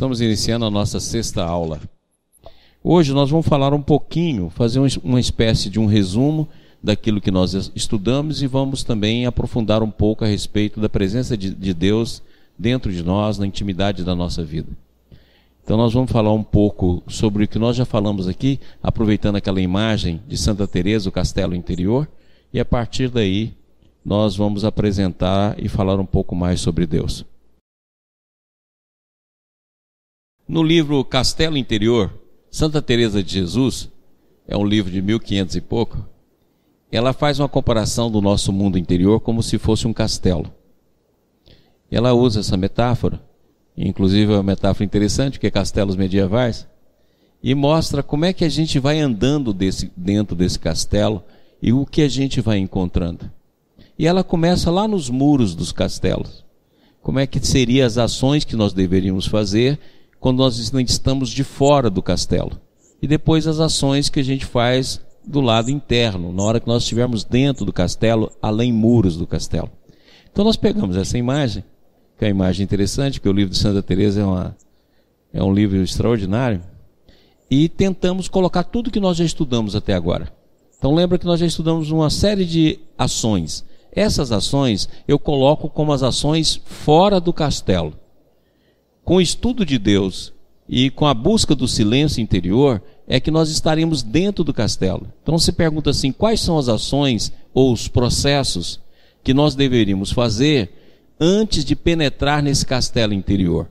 Estamos iniciando a nossa sexta aula. Hoje nós vamos falar um pouquinho, fazer uma espécie de um resumo daquilo que nós estudamos e vamos também aprofundar um pouco a respeito da presença de, de Deus dentro de nós, na intimidade da nossa vida. Então nós vamos falar um pouco sobre o que nós já falamos aqui, aproveitando aquela imagem de Santa Teresa, o castelo interior, e a partir daí nós vamos apresentar e falar um pouco mais sobre Deus. No livro Castelo Interior, Santa Teresa de Jesus, é um livro de 1500 e pouco, ela faz uma comparação do nosso mundo interior como se fosse um castelo. Ela usa essa metáfora, inclusive é uma metáfora interessante, que é castelos medievais, e mostra como é que a gente vai andando desse, dentro desse castelo e o que a gente vai encontrando. E ela começa lá nos muros dos castelos. Como é que seriam as ações que nós deveríamos fazer quando nós estamos de fora do castelo. E depois as ações que a gente faz do lado interno, na hora que nós estivermos dentro do castelo, além muros do castelo. Então nós pegamos essa imagem, que é uma imagem interessante, porque o livro de Santa Teresa é, uma, é um livro extraordinário, e tentamos colocar tudo que nós já estudamos até agora. Então lembra que nós já estudamos uma série de ações. Essas ações eu coloco como as ações fora do castelo com o estudo de Deus e com a busca do silêncio interior, é que nós estaremos dentro do castelo. Então se pergunta assim: quais são as ações ou os processos que nós deveríamos fazer antes de penetrar nesse castelo interior?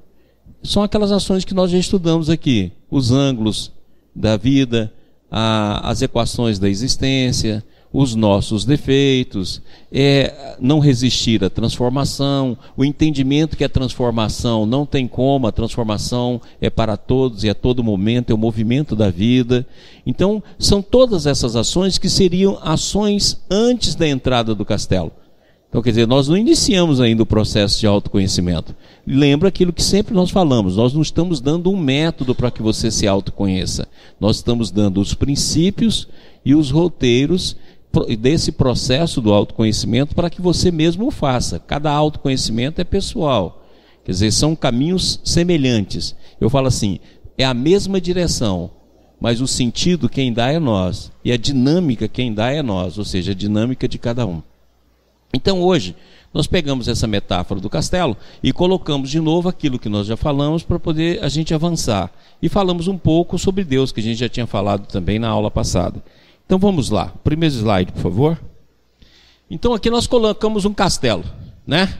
São aquelas ações que nós já estudamos aqui: os ângulos da vida, a, as equações da existência, os nossos defeitos, é não resistir à transformação, o entendimento que a transformação não tem como, a transformação é para todos e a todo momento, é o movimento da vida. Então, são todas essas ações que seriam ações antes da entrada do castelo. Então, quer dizer, nós não iniciamos ainda o processo de autoconhecimento. Lembra aquilo que sempre nós falamos, nós não estamos dando um método para que você se autoconheça. Nós estamos dando os princípios e os roteiros desse processo do autoconhecimento para que você mesmo o faça. Cada autoconhecimento é pessoal. Quer dizer, são caminhos semelhantes. Eu falo assim, é a mesma direção, mas o sentido quem dá é nós e a dinâmica quem dá é nós, ou seja, a dinâmica de cada um. Então hoje nós pegamos essa metáfora do castelo e colocamos de novo aquilo que nós já falamos para poder a gente avançar. E falamos um pouco sobre Deus, que a gente já tinha falado também na aula passada. Então vamos lá. Primeiro slide, por favor. Então aqui nós colocamos um castelo, né?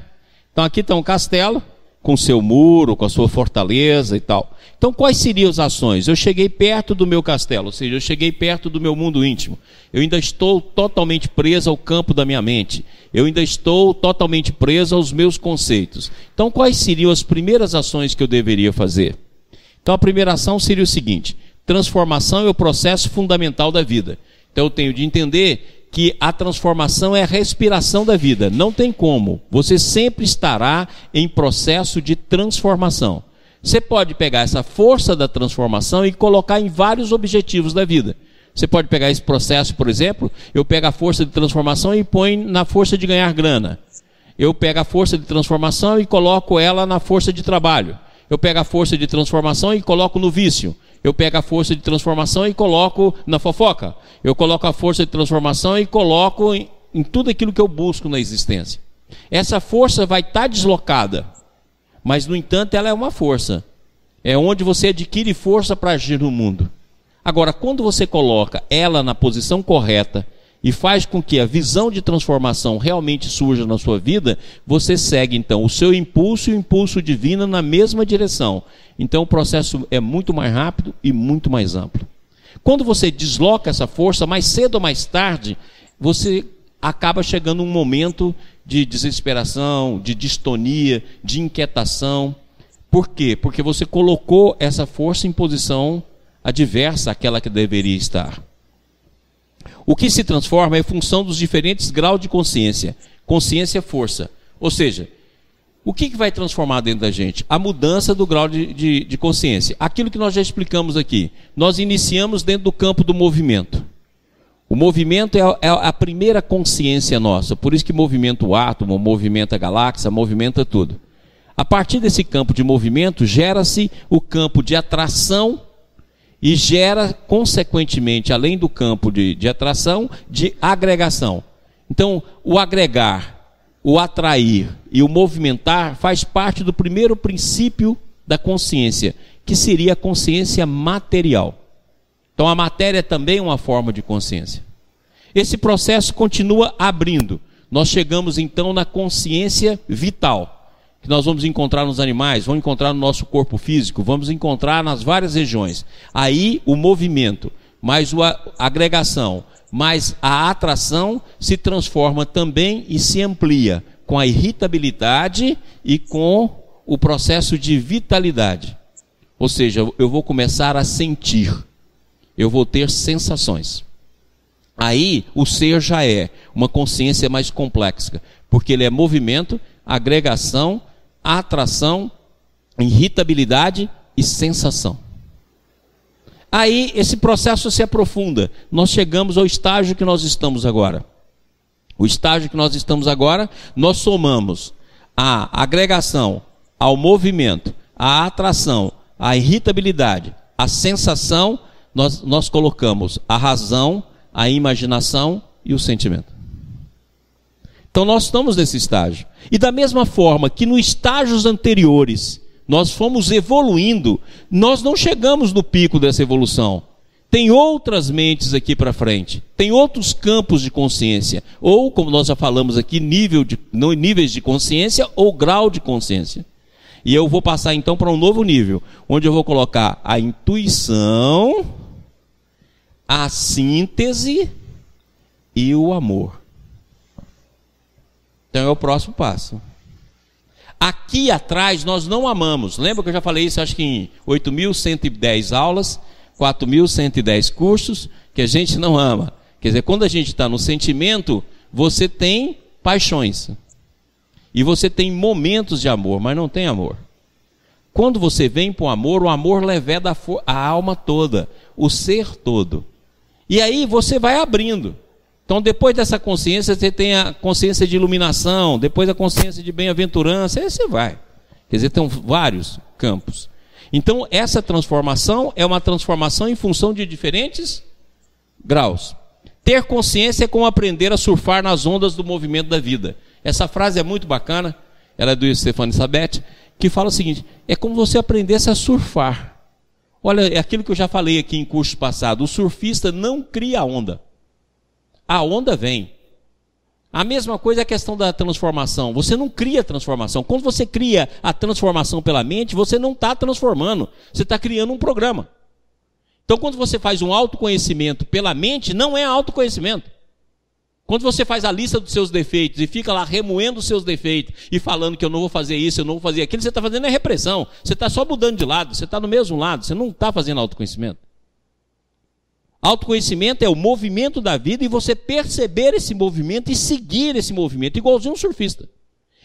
Então aqui está um castelo com seu muro, com a sua fortaleza e tal. Então quais seriam as ações? Eu cheguei perto do meu castelo, ou seja, eu cheguei perto do meu mundo íntimo. Eu ainda estou totalmente preso ao campo da minha mente. Eu ainda estou totalmente preso aos meus conceitos. Então quais seriam as primeiras ações que eu deveria fazer? Então a primeira ação seria o seguinte: transformação é o processo fundamental da vida. Então eu tenho de entender que a transformação é a respiração da vida. Não tem como. Você sempre estará em processo de transformação. Você pode pegar essa força da transformação e colocar em vários objetivos da vida. Você pode pegar esse processo, por exemplo, eu pego a força de transformação e ponho na força de ganhar grana. Eu pego a força de transformação e coloco ela na força de trabalho. Eu pego a força de transformação e coloco no vício eu pego a força de transformação e coloco na fofoca. Eu coloco a força de transformação e coloco em, em tudo aquilo que eu busco na existência. Essa força vai estar tá deslocada, mas no entanto ela é uma força. É onde você adquire força para agir no mundo. Agora, quando você coloca ela na posição correta, e faz com que a visão de transformação realmente surja na sua vida, você segue então o seu impulso e o impulso divino na mesma direção. Então o processo é muito mais rápido e muito mais amplo. Quando você desloca essa força, mais cedo ou mais tarde, você acaba chegando um momento de desesperação, de distonia, de inquietação. Por quê? Porque você colocou essa força em posição adversa àquela que deveria estar. O que se transforma é função dos diferentes graus de consciência. Consciência é força. Ou seja, o que, vai transformar dentro da gente? A mudança do grau de, de, de consciência. Aquilo que nós já explicamos aqui. Nós iniciamos dentro do campo do movimento. O movimento é a, é primeira consciência nossa. Por isso que movimenta o átomo, movimenta a galáxia, movimenta tudo. A partir desse campo de movimento, gera-se o campo de atração e gera, consequentemente, além do campo de, de atração, de agregação. Então, o agregar, o atrair e o movimentar faz parte do primeiro princípio da consciência, que seria a consciência material. Então, a matéria é também uma forma de consciência. Esse processo continua abrindo. Nós chegamos então na consciência vital que nós vamos encontrar nos animais, vamos encontrar no nosso corpo físico, vamos encontrar nas várias regiões. Aí o movimento, mais a agregação, mais a atração se transforma também e se amplia com a irritabilidade e com o processo de vitalidade. Ou seja, eu vou começar a sentir, eu vou ter sensações. Aí o ser já é uma consciência mais complexa, porque ele é movimento, agregação atração, irritabilidade e sensação. Aí esse processo se aprofunda. Nós chegamos ao estágio que nós estamos agora. O estágio que nós estamos agora, nós somamos a agregação ao movimento, a atração, a irritabilidade, a sensação, nós, nós colocamos a razão, a imaginação e o sentimento. Então nós estamos nesse estágio. E da mesma forma que nos estágios anteriores nós fomos evoluindo, nós não chegamos no pico dessa evolução. Tem outras mentes aqui para frente, tem outros campos de consciência, ou como nós já falamos aqui, nível de, níveis de consciência ou grau de consciência. E eu vou passar então para um novo nível, onde eu vou colocar a intuição, a síntese e o amor. Então é o próximo passo. Aqui atrás nós não amamos. Lembra que eu já falei isso, acho que em 8.110 aulas, 4.110 cursos, que a gente não ama. Quer dizer, quando a gente está no sentimento, você tem paixões. E você tem momentos de amor, mas não tem amor. Quando você vem para o amor, o amor leveda a alma toda, o ser todo. E aí você vai abrindo. Então, depois dessa consciência, você tem a consciência de iluminação, depois a consciência de bem-aventurança, aí você vai. Quer dizer, tem vários campos. Então, essa transformação é uma transformação em função de diferentes graus. Ter consciência é como aprender a surfar nas ondas do movimento da vida. Essa frase é muito bacana, ela é do Stefano Sabete, que fala o seguinte: é como você aprendesse a surfar. Olha, é aquilo que eu já falei aqui em curso passado: o surfista não cria onda a onda vem. A mesma coisa é a questão da transformação. Você não cria transformação. Quando você cria a transformação pela mente, você não está transformando. Você está criando um programa. Então, quando você faz um autoconhecimento pela mente, não é autoconhecimento. Quando você faz a lista dos seus defeitos e fica lá remoendo os seus defeitos e falando que eu não vou fazer isso, eu não vou fazer aquilo, você está fazendo é repressão. Você está só mudando de lado, você está no mesmo lado, você não está fazendo autoconhecimento. Autoconhecimento é o movimento da vida e você perceber esse movimento e seguir esse movimento, igualzinho um surfista.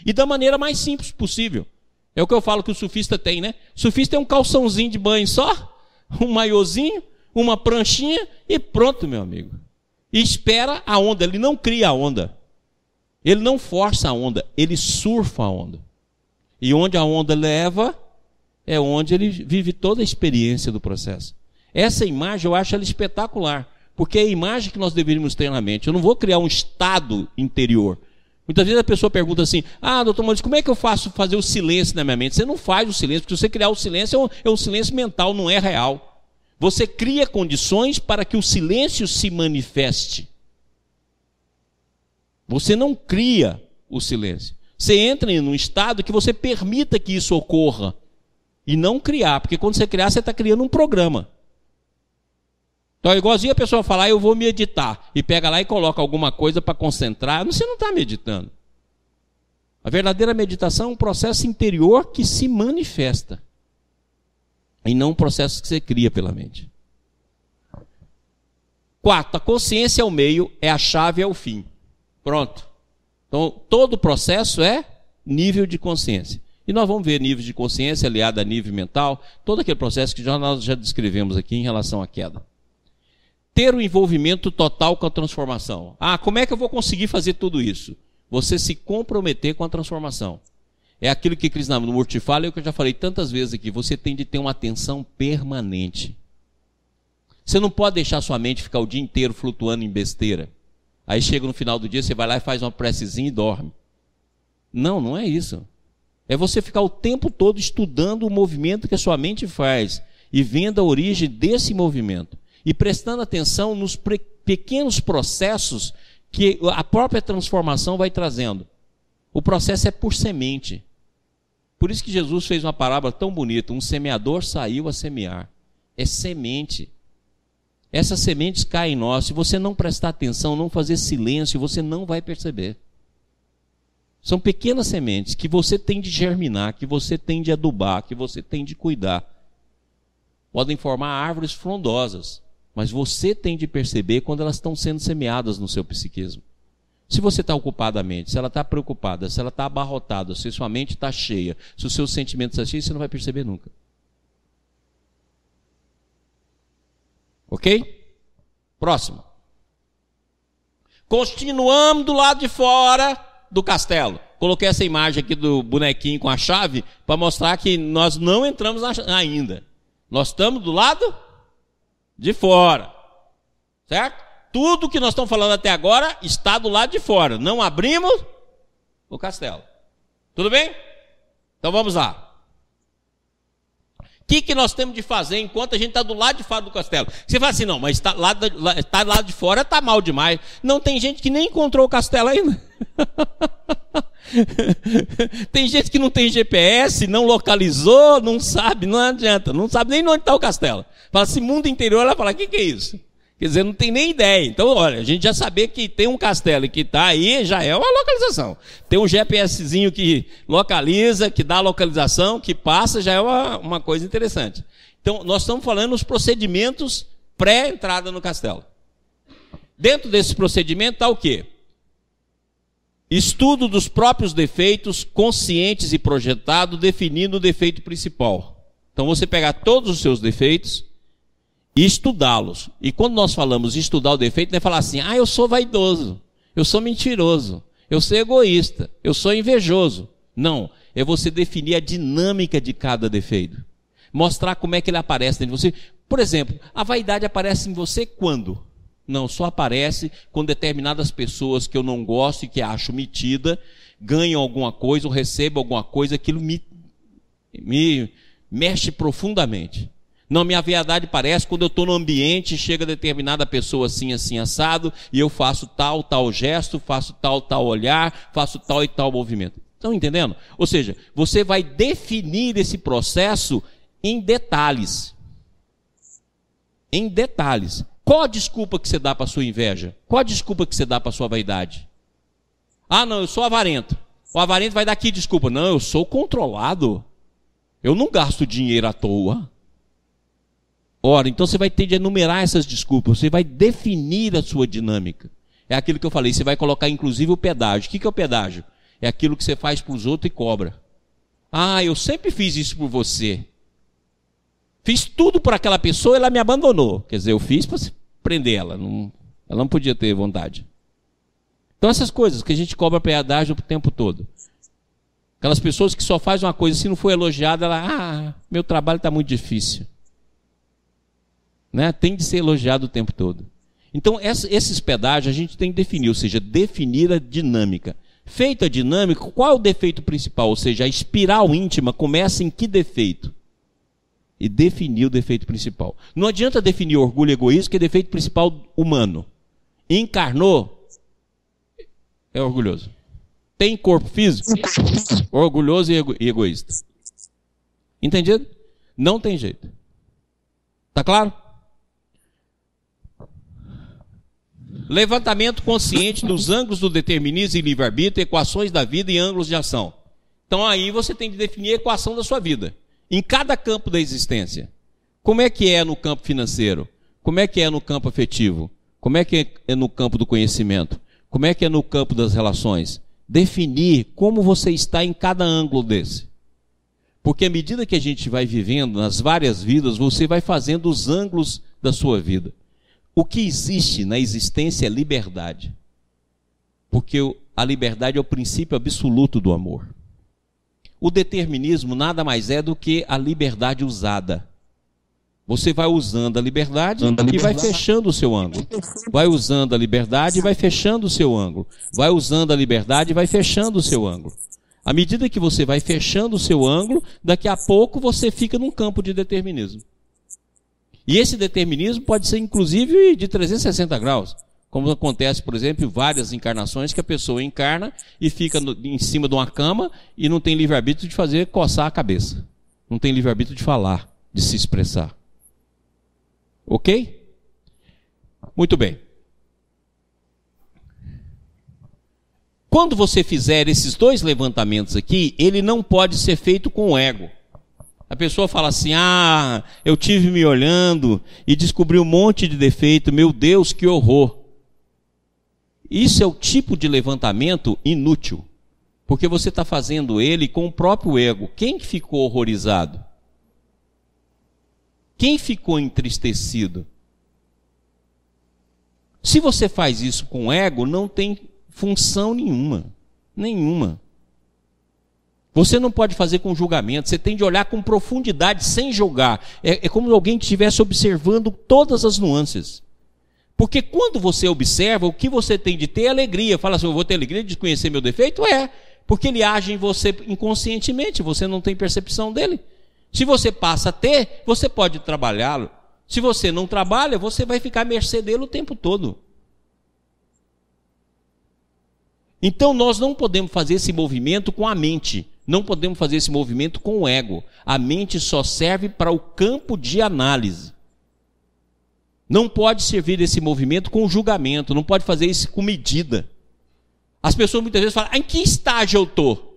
E da maneira mais simples possível. É o que eu falo que o surfista tem, né? O surfista tem um calçãozinho de banho só, um maiozinho, uma pranchinha e pronto, meu amigo. E espera a onda, ele não cria a onda. Ele não força a onda, ele surfa a onda. E onde a onda leva, é onde ele vive toda a experiência do processo. Essa imagem eu acho ela espetacular, porque é a imagem que nós deveríamos ter na mente. Eu não vou criar um estado interior. Muitas vezes a pessoa pergunta assim: Ah, doutor Maurício, como é que eu faço fazer o silêncio na minha mente? Você não faz o silêncio, porque se você criar o silêncio, é um, é um silêncio mental, não é real. Você cria condições para que o silêncio se manifeste. Você não cria o silêncio. Você entra em um estado que você permita que isso ocorra. E não criar, porque quando você criar, você está criando um programa. Então é igualzinho a pessoa falar, eu vou meditar, e pega lá e coloca alguma coisa para concentrar, você não está meditando. A verdadeira meditação é um processo interior que se manifesta, e não um processo que você cria pela mente. Quarto, a consciência é o meio, é a chave, é o fim. Pronto. Então, todo o processo é nível de consciência. E nós vamos ver nível de consciência aliado a nível mental, todo aquele processo que já nós já descrevemos aqui em relação à queda ter o envolvimento total com a transformação. Ah, como é que eu vou conseguir fazer tudo isso? Você se comprometer com a transformação. É aquilo que Krishnamurti fala, é o que eu já falei tantas vezes aqui. Você tem de ter uma atenção permanente. Você não pode deixar sua mente ficar o dia inteiro flutuando em besteira. Aí chega no final do dia, você vai lá e faz uma precezinha e dorme. Não, não é isso. É você ficar o tempo todo estudando o movimento que a sua mente faz e vendo a origem desse movimento. E prestando atenção nos pequenos processos que a própria transformação vai trazendo. O processo é por semente. Por isso que Jesus fez uma parábola tão bonita: um semeador saiu a semear. É semente. Essas sementes caem em nós. Se você não prestar atenção, não fazer silêncio, você não vai perceber. São pequenas sementes que você tem de germinar, que você tem de adubar, que você tem de cuidar. Podem formar árvores frondosas, mas você tem de perceber quando elas estão sendo semeadas no seu psiquismo. Se você está ocupada a mente, se ela está preocupada, se ela está abarrotada, se sua mente está cheia, se os seus sentimentos estão cheios, você não vai perceber nunca. Ok? Próximo. Continuamos do lado de fora do castelo. Coloquei essa imagem aqui do bonequinho com a chave para mostrar que nós não entramos ainda. Nós estamos do lado de fora. Certo? Tudo que nós estamos falando até agora está do lado de fora. Não abrimos o castelo. Tudo bem? Então vamos lá. O que, que nós temos de fazer enquanto a gente está do lado de fora do castelo? Você fala assim, não, mas está lá, tá lá de fora, está mal demais. Não tem gente que nem encontrou o castelo ainda. tem gente que não tem GPS, não localizou, não sabe, não adianta, não sabe nem onde está o castelo. Fala assim, mundo interior, ela fala, o que, que é isso? Quer dizer, não tem nem ideia. Então, olha, a gente já saber que tem um castelo que está aí, já é uma localização. Tem um GPSzinho que localiza, que dá localização, que passa, já é uma, uma coisa interessante. Então, nós estamos falando dos procedimentos pré-entrada no castelo. Dentro desse procedimento está o quê? Estudo dos próprios defeitos, conscientes e projetado, definindo o defeito principal. Então, você pegar todos os seus defeitos, e estudá-los. E quando nós falamos estudar o defeito, não é falar assim, ah, eu sou vaidoso, eu sou mentiroso, eu sou egoísta, eu sou invejoso. Não, é você definir a dinâmica de cada defeito. Mostrar como é que ele aparece dentro de você. Por exemplo, a vaidade aparece em você quando? Não, só aparece com determinadas pessoas que eu não gosto e que acho metida, ganham alguma coisa ou recebem alguma coisa, aquilo me, me mexe profundamente. Não, minha verdade parece quando eu estou no ambiente, chega determinada pessoa assim, assim, assado, e eu faço tal, tal gesto, faço tal, tal olhar, faço tal e tal movimento. Estão entendendo? Ou seja, você vai definir esse processo em detalhes. Em detalhes. Qual a desculpa que você dá para sua inveja? Qual a desculpa que você dá para sua vaidade? Ah, não, eu sou avarento. O avarento vai dar aqui desculpa. Não, eu sou controlado. Eu não gasto dinheiro à toa. Ora, então você vai ter de enumerar essas desculpas, você vai definir a sua dinâmica. É aquilo que eu falei, você vai colocar inclusive o pedágio. O que é o pedágio? É aquilo que você faz para os outros e cobra. Ah, eu sempre fiz isso por você. Fiz tudo por aquela pessoa, ela me abandonou. Quer dizer, eu fiz para prender ela. Não, ela não podia ter vontade. Então, essas coisas que a gente cobra pedágio o tempo todo. Aquelas pessoas que só fazem uma coisa, se não for elogiada, ela, ah, meu trabalho está muito difícil né, tem de ser elogiado o tempo todo. Então, esses pedágios a gente tem que definir, ou seja, definir a dinâmica. Feita a dinâmica, qual é o defeito principal? Ou seja, a espiral íntima começa em que defeito? E definir o defeito principal. Não adianta definir orgulho e egoísmo, que é defeito principal humano. Encarnou, é orgulhoso. Tem corpo físico, orgulhoso e, ego, e egoísta. Entendido? Não tem jeito. Tá claro? Levantamento consciente dos ângulos do determinismo e livre-arbítrio, equações da vida e ângulos de ação. Então aí você tem que definir a equação da sua vida. Em cada campo da existência. Como é que é no campo financeiro? Como é que é no campo afetivo? Como é que é no campo do conhecimento? Como é que é no campo das relações? Definir como você está em cada ângulo desse. Porque à medida que a gente vai vivendo nas várias vidas, você vai fazendo os ângulos da sua vida. O que existe na existência é liberdade. Porque a liberdade é o princípio absoluto do amor. O determinismo nada mais é do que a liberdade usada. Você vai usando a liberdade e vai fechando o seu ângulo. Vai usando a liberdade e vai fechando o seu ângulo. Vai usando a liberdade e vai fechando o seu ângulo. À medida que você vai fechando o seu ângulo, daqui a pouco você fica num campo de determinismo. E esse determinismo pode ser inclusive de 360 graus. Como acontece, por exemplo, em várias encarnações que a pessoa encarna e fica no, em cima de uma cama e não tem livre-arbítrio de fazer coçar a cabeça. Não tem livre-arbítrio de falar, de se expressar. Ok? Muito bem. Quando você fizer esses dois levantamentos aqui, ele não pode ser feito com o ego. A pessoa fala assim: Ah, eu tive me olhando e descobri um monte de defeito, meu Deus, que horror. Isso é o tipo de levantamento inútil, porque você está fazendo ele com o próprio ego. Quem ficou horrorizado? Quem ficou entristecido? Se você faz isso com ego, não tem função nenhuma. Nenhuma. Você não pode fazer com julgamento, você tem de olhar com profundidade, sem julgar. É, é como alguém que estivesse observando todas as nuances. Porque quando você observa, o que você tem de ter é alegria. Fala assim, eu vou ter alegria de conhecer meu defeito? É, porque ele age em você inconscientemente, você não tem percepção dele. Se você passa a ter, você pode trabalhá-lo. Se você não trabalha, você vai ficar à mercê dele o tempo todo. Então nós não podemos fazer esse movimento com a mente, não podemos fazer esse movimento com o ego. A mente só serve para o campo de análise. Não pode servir esse movimento com julgamento, não pode fazer isso com medida. As pessoas muitas vezes falam: ah, em que estágio eu estou?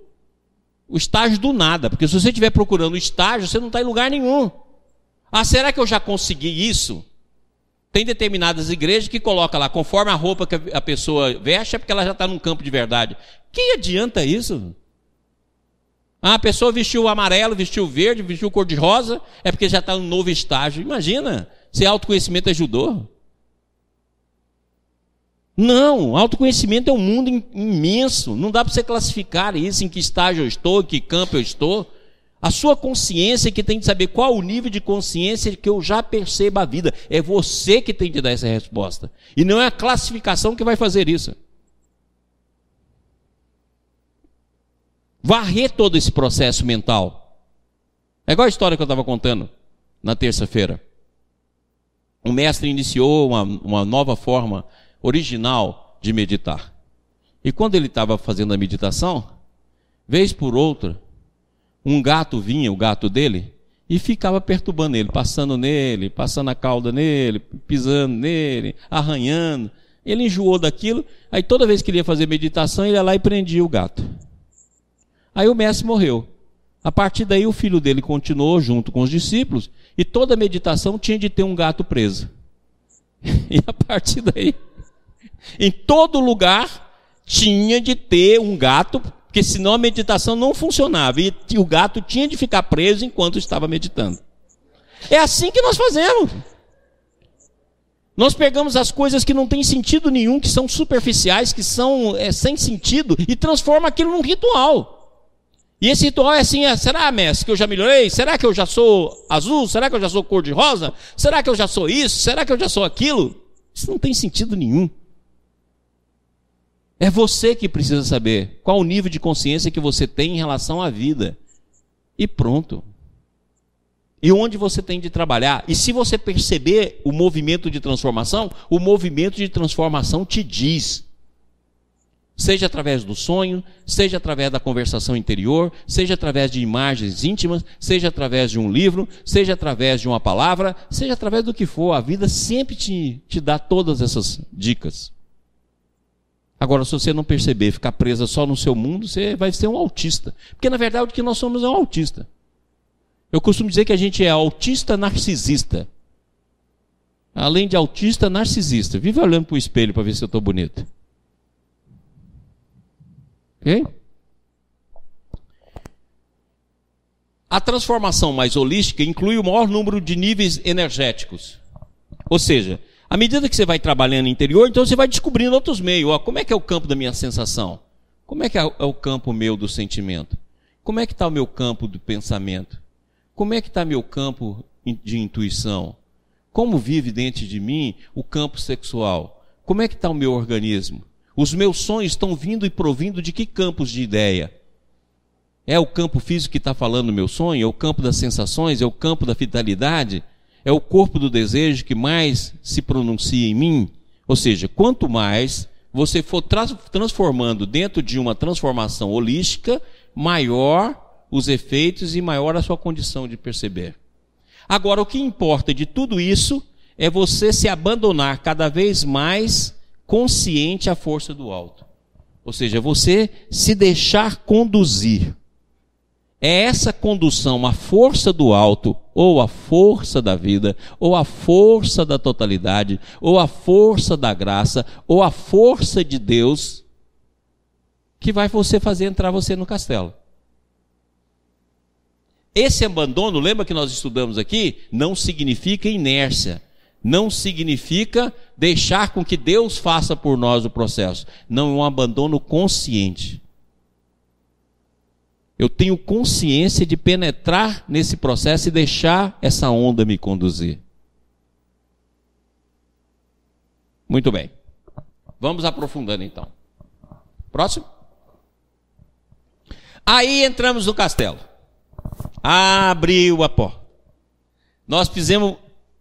o estágio do nada, porque se você estiver procurando o estágio, você não está em lugar nenhum. Ah, será que eu já consegui isso? Tem determinadas igrejas que colocam lá, conforme a roupa que a pessoa veste, é porque ela já está num campo de verdade. Que adianta isso? Ah, a pessoa vestiu amarelo, vestiu verde, vestiu cor de rosa, é porque já está num novo estágio. Imagina, se autoconhecimento ajudou. Não, autoconhecimento é um mundo imenso. Não dá para você classificar isso em que estágio eu estou, em que campo eu estou. A sua consciência que tem de saber qual o nível de consciência que eu já percebo a vida. É você que tem de dar essa resposta. E não é a classificação que vai fazer isso. Varrer todo esse processo mental. É igual a história que eu estava contando na terça-feira. O mestre iniciou uma, uma nova forma original de meditar. E quando ele estava fazendo a meditação, vez por outra, um gato vinha, o gato dele, e ficava perturbando ele, passando nele, passando a cauda nele, pisando nele, arranhando. Ele enjoou daquilo, aí toda vez que ele ia fazer meditação, ele ia lá e prendia o gato. Aí o mestre morreu. A partir daí, o filho dele continuou junto com os discípulos, e toda meditação tinha de ter um gato preso. E a partir daí, em todo lugar tinha de ter um gato, porque senão a meditação não funcionava. E o gato tinha de ficar preso enquanto estava meditando. É assim que nós fazemos. Nós pegamos as coisas que não têm sentido nenhum, que são superficiais, que são é, sem sentido, e transforma aquilo num ritual. E esse ritual é assim: é, será, mestre, que eu já melhorei? Será que eu já sou azul? Será que eu já sou cor de rosa? Será que eu já sou isso? Será que eu já sou aquilo? Isso não tem sentido nenhum. É você que precisa saber qual o nível de consciência que você tem em relação à vida. E pronto. E onde você tem de trabalhar. E se você perceber o movimento de transformação, o movimento de transformação te diz. Seja através do sonho, seja através da conversação interior, seja através de imagens íntimas, seja através de um livro, seja através de uma palavra, seja através do que for, a vida sempre te, te dá todas essas dicas. Agora, se você não perceber, ficar presa só no seu mundo, você vai ser um autista. Porque na verdade o que nós somos é um autista. Eu costumo dizer que a gente é autista narcisista. Além de autista narcisista. Vive olhando para o espelho para ver se eu estou bonito. A transformação mais holística inclui o maior número de níveis energéticos. Ou seja, à medida que você vai trabalhando no interior, então você vai descobrindo outros meios. Ó, como é que é o campo da minha sensação? Como é que é o campo meu do sentimento? Como é que está o meu campo de pensamento? Como é que está meu campo de intuição? Como vive dentro de mim o campo sexual? Como é que está o meu organismo? Os meus sonhos estão vindo e provindo de que campos de ideia? É o campo físico que está falando no meu sonho? É o campo das sensações? É o campo da vitalidade? É o corpo do desejo que mais se pronuncia em mim? Ou seja, quanto mais você for transformando dentro de uma transformação holística, maior os efeitos e maior a sua condição de perceber. Agora, o que importa de tudo isso é você se abandonar cada vez mais consciente à força do alto. Ou seja, você se deixar conduzir. É essa condução, a força do alto, ou a força da vida, ou a força da totalidade, ou a força da graça, ou a força de Deus, que vai você fazer entrar você no castelo. Esse abandono, lembra que nós estudamos aqui, não significa inércia, não significa deixar com que Deus faça por nós o processo. Não é um abandono consciente. Eu tenho consciência de penetrar nesse processo e deixar essa onda me conduzir. Muito bem. Vamos aprofundando então. Próximo. Aí entramos no castelo. Abriu a porta. Nós pisamos,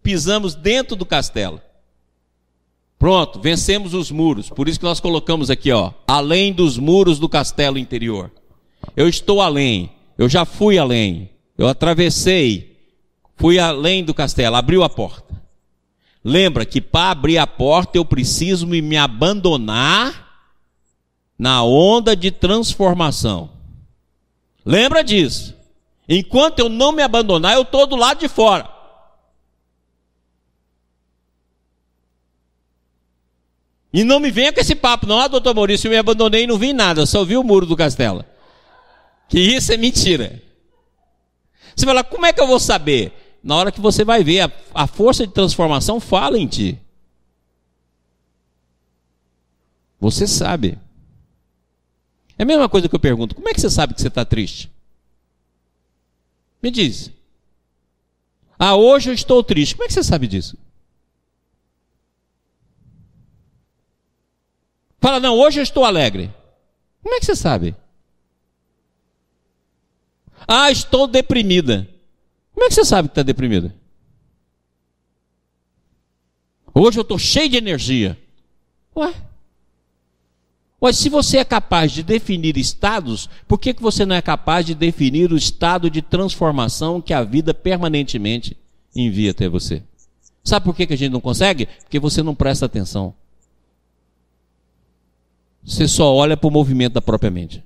pisamos dentro do castelo. Pronto, vencemos os muros. Por isso que nós colocamos aqui, ó, além dos muros do castelo interior. Eu estou além. Eu já fui além. Eu atravessei. Fui além do castelo. Abriu a porta. Lembra que para abrir a porta eu preciso me abandonar na onda de transformação. Lembra disso. Enquanto eu não me abandonar, eu estou do lado de fora. E não me venha com esse papo, não, ah, doutor Maurício, eu me abandonei e não vi nada, só vi o muro do castelo. Que isso é mentira. Você fala, como é que eu vou saber? Na hora que você vai ver, a, a força de transformação fala em ti. Você sabe. É a mesma coisa que eu pergunto: como é que você sabe que você está triste? Me diz. Ah, hoje eu estou triste. Como é que você sabe disso? Fala, não, hoje eu estou alegre. Como é que você sabe? Ah, estou deprimida. Como é que você sabe que está deprimida? Hoje eu estou cheio de energia. Ué? Mas se você é capaz de definir estados, por que, que você não é capaz de definir o estado de transformação que a vida permanentemente envia até você? Sabe por que, que a gente não consegue? Porque você não presta atenção. Você só olha para o movimento da própria mente.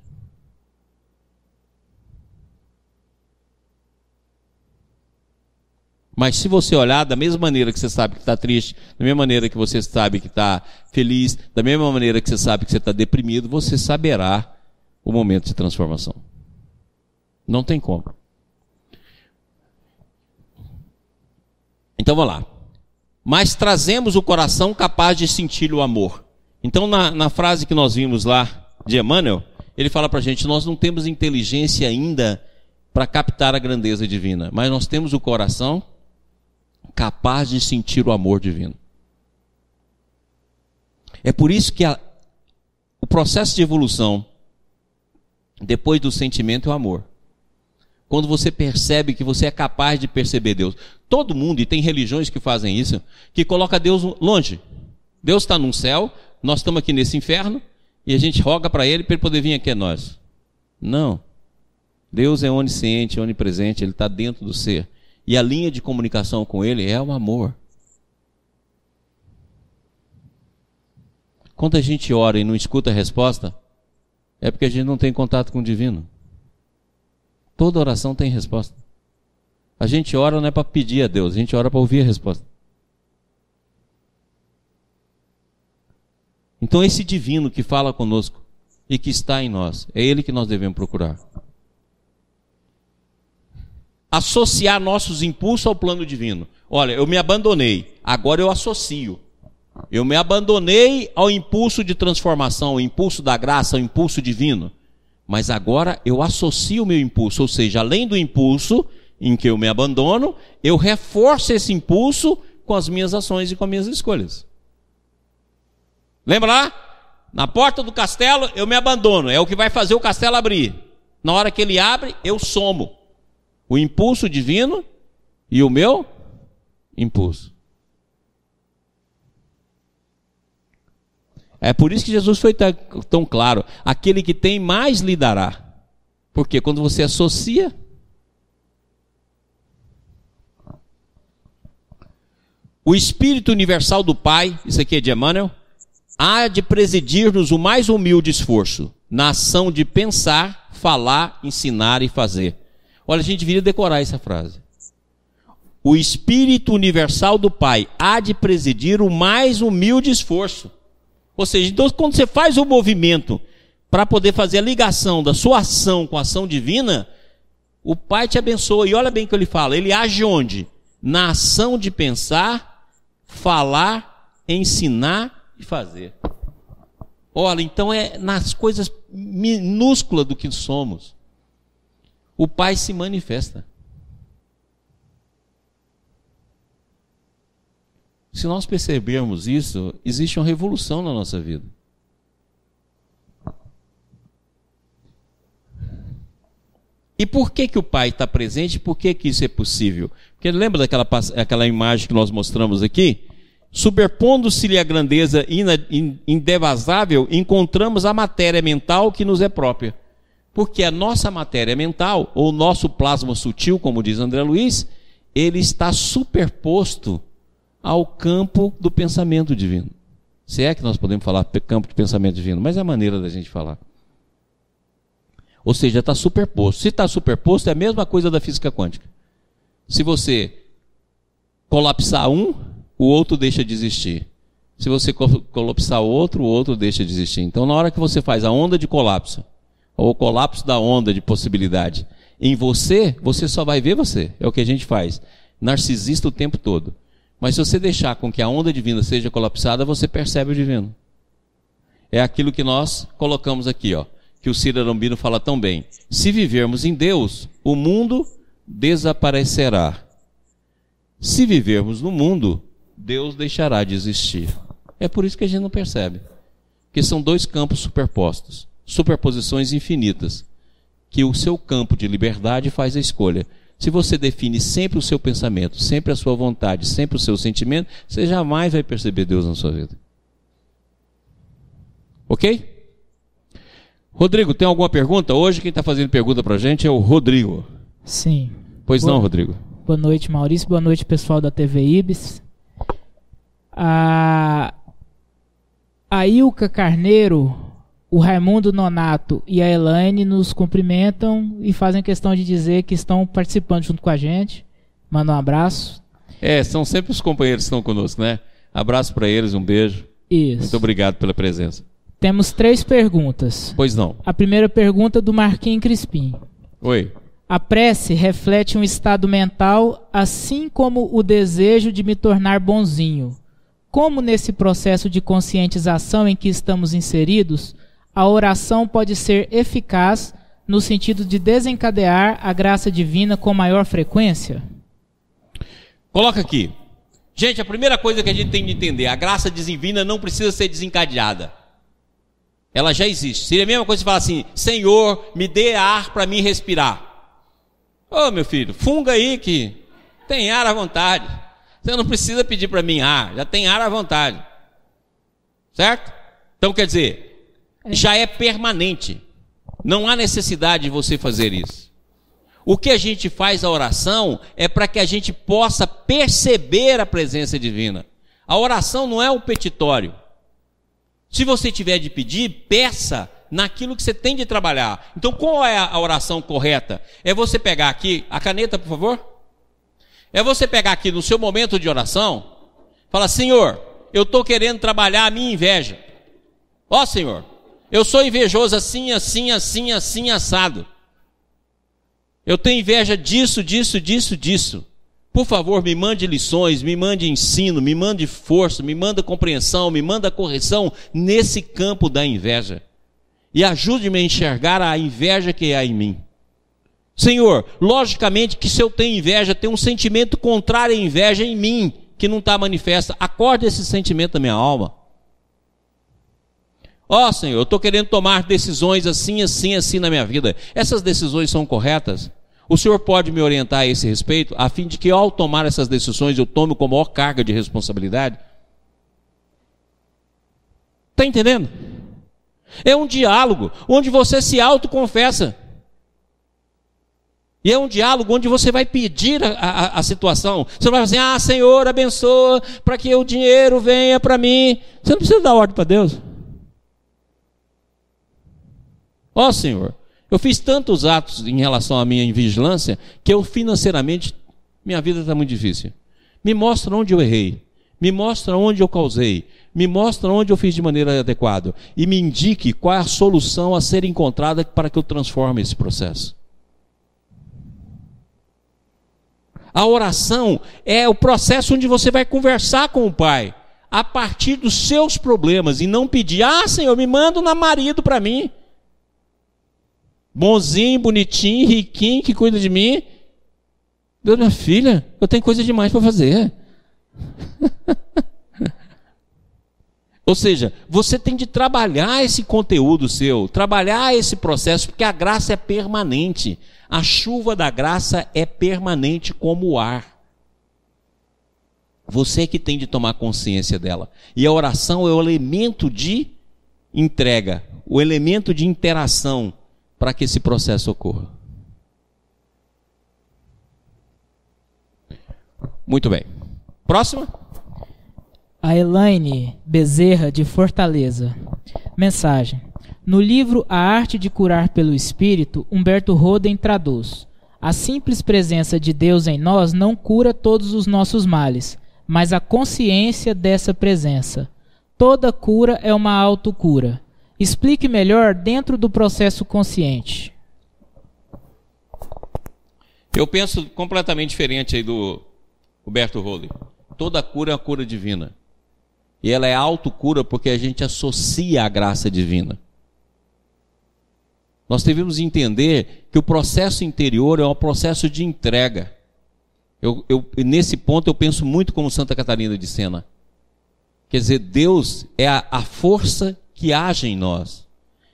Mas se você olhar da mesma maneira que você sabe que está triste, da mesma maneira que você sabe que está feliz, da mesma maneira que você sabe que você está deprimido, você saberá o momento de transformação. Não tem como. Então vamos lá. Mas trazemos o coração capaz de sentir o amor. Então, na, na frase que nós vimos lá de Emmanuel, ele fala para a gente: nós não temos inteligência ainda para captar a grandeza divina, mas nós temos o coração capaz de sentir o amor divino. É por isso que a, o processo de evolução, depois do sentimento, é o amor. Quando você percebe que você é capaz de perceber Deus. Todo mundo, e tem religiões que fazem isso, que coloca Deus longe. Deus está num céu, nós estamos aqui nesse inferno, e a gente roga para Ele para Ele poder vir aqui a nós. Não. Deus é onisciente, onipresente, Ele está dentro do ser. E a linha de comunicação com Ele é o amor. Quando a gente ora e não escuta a resposta, é porque a gente não tem contato com o divino. Toda oração tem resposta. A gente ora não é para pedir a Deus, a gente ora para ouvir a resposta. Então, esse divino que fala conosco e que está em nós, é ele que nós devemos procurar associar nossos impulsos ao plano divino. Olha, eu me abandonei, agora eu associo. Eu me abandonei ao impulso de transformação, ao impulso da graça, ao impulso divino. Mas agora eu associo o meu impulso, ou seja, além do impulso em que eu me abandono, eu reforço esse impulso com as minhas ações e com as minhas escolhas. Lembra lá? Na porta do castelo eu me abandono, é o que vai fazer o castelo abrir. Na hora que ele abre, eu somo o impulso divino e o meu impulso. É por isso que Jesus foi tão claro: aquele que tem mais lhe dará. Porque quando você associa. O Espírito Universal do Pai, isso aqui é de Emmanuel, há de presidir-nos o mais humilde esforço, na ação de pensar, falar, ensinar e fazer. Olha, a gente deveria decorar essa frase. O Espírito Universal do Pai há de presidir o mais humilde esforço ou seja, então quando você faz o movimento para poder fazer a ligação da sua ação com a ação divina, o Pai te abençoa. E olha bem o que ele fala: ele age onde? Na ação de pensar, falar, ensinar e fazer. Olha, então é nas coisas minúsculas do que somos. O Pai se manifesta. Se nós percebermos isso, existe uma revolução na nossa vida. E por que, que o Pai está presente? Por que, que isso é possível? Porque lembra daquela aquela imagem que nós mostramos aqui? Superpondo-se-lhe a grandeza indevasável, encontramos a matéria mental que nos é própria. Porque a nossa matéria mental, ou nosso plasma sutil, como diz André Luiz, ele está superposto ao campo do pensamento divino. Se é que nós podemos falar campo de pensamento divino, mas é a maneira da gente falar. Ou seja, está superposto. Se está superposto, é a mesma coisa da física quântica. Se você colapsar um, o outro deixa de existir. Se você colapsar o outro, o outro deixa de existir. Então, na hora que você faz a onda de colapso, ou o colapso da onda de possibilidade, em você, você só vai ver você. É o que a gente faz. Narcisista o tempo todo. Mas se você deixar com que a onda divina seja colapsada, você percebe o divino. É aquilo que nós colocamos aqui, ó, que o Ciro Arambino fala tão bem. Se vivermos em Deus, o mundo desaparecerá. Se vivermos no mundo, Deus deixará de existir. É por isso que a gente não percebe. Que são dois campos superpostos, superposições infinitas, que o seu campo de liberdade faz a escolha se você define sempre o seu pensamento, sempre a sua vontade, sempre o seu sentimento, você jamais vai perceber Deus na sua vida. Ok? Rodrigo, tem alguma pergunta? Hoje quem está fazendo pergunta para a gente é o Rodrigo. Sim. Pois boa, não, Rodrigo. Boa noite, Maurício. Boa noite, pessoal da TV Ibis. A, a Ilka Carneiro o Raimundo Nonato e a Elaine nos cumprimentam e fazem questão de dizer que estão participando junto com a gente. Manda um abraço. É, são sempre os companheiros que estão conosco, né? Abraço para eles, um beijo. Isso. Muito obrigado pela presença. Temos três perguntas. Pois não. A primeira pergunta é do Marquinhos Crispim. Oi. A prece reflete um estado mental, assim como o desejo de me tornar bonzinho. Como nesse processo de conscientização em que estamos inseridos, a oração pode ser eficaz no sentido de desencadear a graça divina com maior frequência? Coloca aqui. Gente, a primeira coisa que a gente tem de entender, a graça divina não precisa ser desencadeada. Ela já existe. Seria a mesma coisa se falar assim: Senhor, me dê ar para mim respirar. Ô oh, meu filho, funga aí que tem ar à vontade. Você não precisa pedir para mim ar, já tem ar à vontade. Certo? Então quer dizer, é. já é permanente. Não há necessidade de você fazer isso. O que a gente faz a oração é para que a gente possa perceber a presença divina. A oração não é um petitório. Se você tiver de pedir, peça naquilo que você tem de trabalhar. Então, qual é a oração correta? É você pegar aqui, a caneta, por favor. É você pegar aqui no seu momento de oração, fala: Senhor, eu estou querendo trabalhar a minha inveja. Ó Senhor, eu sou invejoso assim, assim, assim, assim, assado. Eu tenho inveja disso, disso, disso, disso. Por favor, me mande lições, me mande ensino, me mande força, me manda compreensão, me manda correção nesse campo da inveja. e ajude-me a enxergar a inveja que há em mim. Senhor, logicamente que se eu tenho inveja, tem um sentimento contrário à inveja em mim, que não está manifesta. Acorde esse sentimento da minha alma. Ó oh, Senhor, eu estou querendo tomar decisões assim, assim, assim na minha vida. Essas decisões são corretas? O Senhor pode me orientar a esse respeito, a fim de que ao tomar essas decisões eu tome com maior carga de responsabilidade? Está entendendo? É um diálogo onde você se autoconfessa. E é um diálogo onde você vai pedir a, a, a situação. Você não vai fazer, assim, ah, Senhor, abençoa para que o dinheiro venha para mim. Você não precisa dar ordem para Deus. Ó oh, Senhor, eu fiz tantos atos em relação à minha vigilância que eu financeiramente, minha vida está muito difícil. Me mostra onde eu errei. Me mostra onde eu causei. Me mostra onde eu fiz de maneira adequada. E me indique qual é a solução a ser encontrada para que eu transforme esse processo. A oração é o processo onde você vai conversar com o Pai a partir dos seus problemas e não pedir: "Ah, Senhor, me manda um marido para mim" bonzinho, bonitinho, riquinho, que cuida de mim. Deus, minha filha, eu tenho coisa demais para fazer. Ou seja, você tem de trabalhar esse conteúdo seu, trabalhar esse processo, porque a graça é permanente. A chuva da graça é permanente como o ar. Você que tem de tomar consciência dela. E a oração é o elemento de entrega, o elemento de interação para que esse processo ocorra. Muito bem. Próxima. A Elaine Bezerra, de Fortaleza. Mensagem. No livro A Arte de Curar pelo Espírito, Humberto Roden traduz: A simples presença de Deus em nós não cura todos os nossos males, mas a consciência dessa presença. Toda cura é uma autocura. Explique melhor dentro do processo consciente. Eu penso completamente diferente aí do Roberto Role. Toda cura é uma cura divina. E ela é autocura porque a gente associa a graça divina. Nós devemos entender que o processo interior é um processo de entrega. Eu, eu, nesse ponto eu penso muito como Santa Catarina de Sena. Quer dizer, Deus é a, a força que age em nós.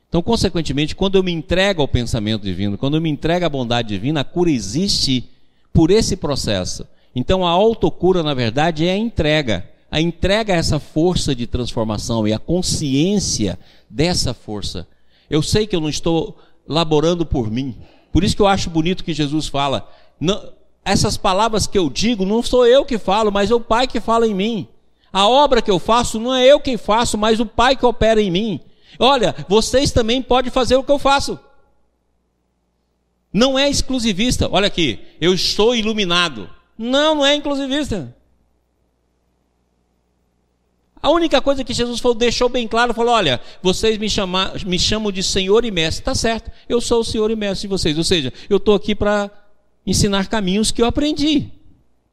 Então, consequentemente, quando eu me entrego ao pensamento divino, quando eu me entrego à bondade divina, a cura existe por esse processo. Então, a autocura, na verdade, é a entrega. A entrega a essa força de transformação e a consciência dessa força. Eu sei que eu não estou laborando por mim. Por isso que eu acho bonito que Jesus fala. Não, essas palavras que eu digo, não sou eu que falo, mas é o Pai que fala em mim. A obra que eu faço não é eu quem faço, mas o Pai que opera em mim. Olha, vocês também podem fazer o que eu faço. Não é exclusivista. Olha aqui, eu estou iluminado. Não, não é inclusivista. A única coisa que Jesus falou, deixou bem claro, falou: olha, vocês me, chama, me chamam de Senhor e Mestre. Está certo, eu sou o Senhor e Mestre de vocês. Ou seja, eu estou aqui para ensinar caminhos que eu aprendi,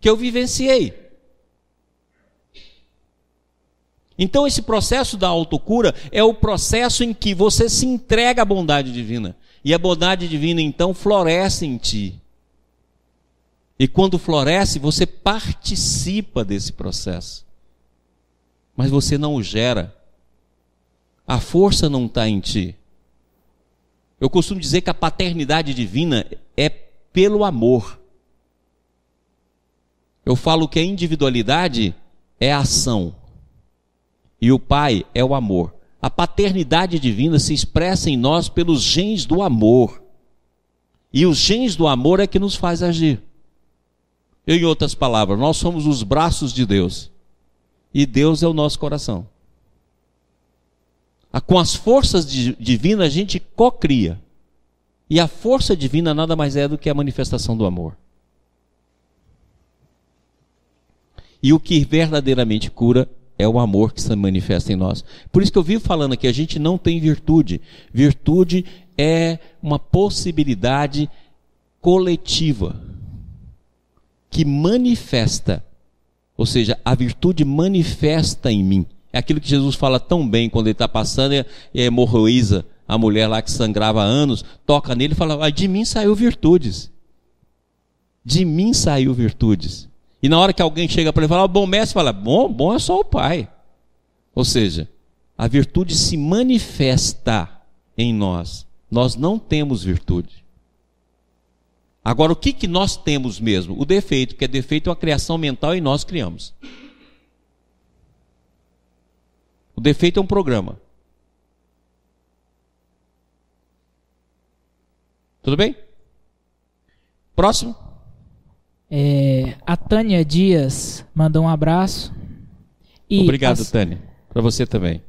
que eu vivenciei. Então, esse processo da autocura é o processo em que você se entrega à bondade divina. E a bondade divina, então, floresce em ti. E quando floresce, você participa desse processo. Mas você não o gera. A força não está em ti. Eu costumo dizer que a paternidade divina é pelo amor. Eu falo que a individualidade é a ação. E o Pai é o amor. A paternidade divina se expressa em nós pelos genes do amor. E os genes do amor é que nos faz agir. Em outras palavras, nós somos os braços de Deus. E Deus é o nosso coração. Com as forças divinas a gente cocria. E a força divina nada mais é do que a manifestação do amor. E o que verdadeiramente cura é o amor que se manifesta em nós. Por isso que eu vivo falando que a gente não tem virtude. Virtude é uma possibilidade coletiva que manifesta, ou seja, a virtude manifesta em mim. É aquilo que Jesus fala tão bem quando ele está passando, é hemorroísa, a mulher lá que sangrava há anos, toca nele e fala: ah, De mim saiu virtudes. De mim saiu virtudes. E na hora que alguém chega para ele falar, bom mestre, fala: Bom, bom é só o Pai. Ou seja, a virtude se manifesta em nós. Nós não temos virtude. Agora, o que, que nós temos mesmo? O defeito, que é defeito é uma criação mental e nós criamos. O defeito é um programa. Tudo bem? Próximo. É, a Tânia Dias mandou um abraço. E Obrigado, a, Tânia. Para você também.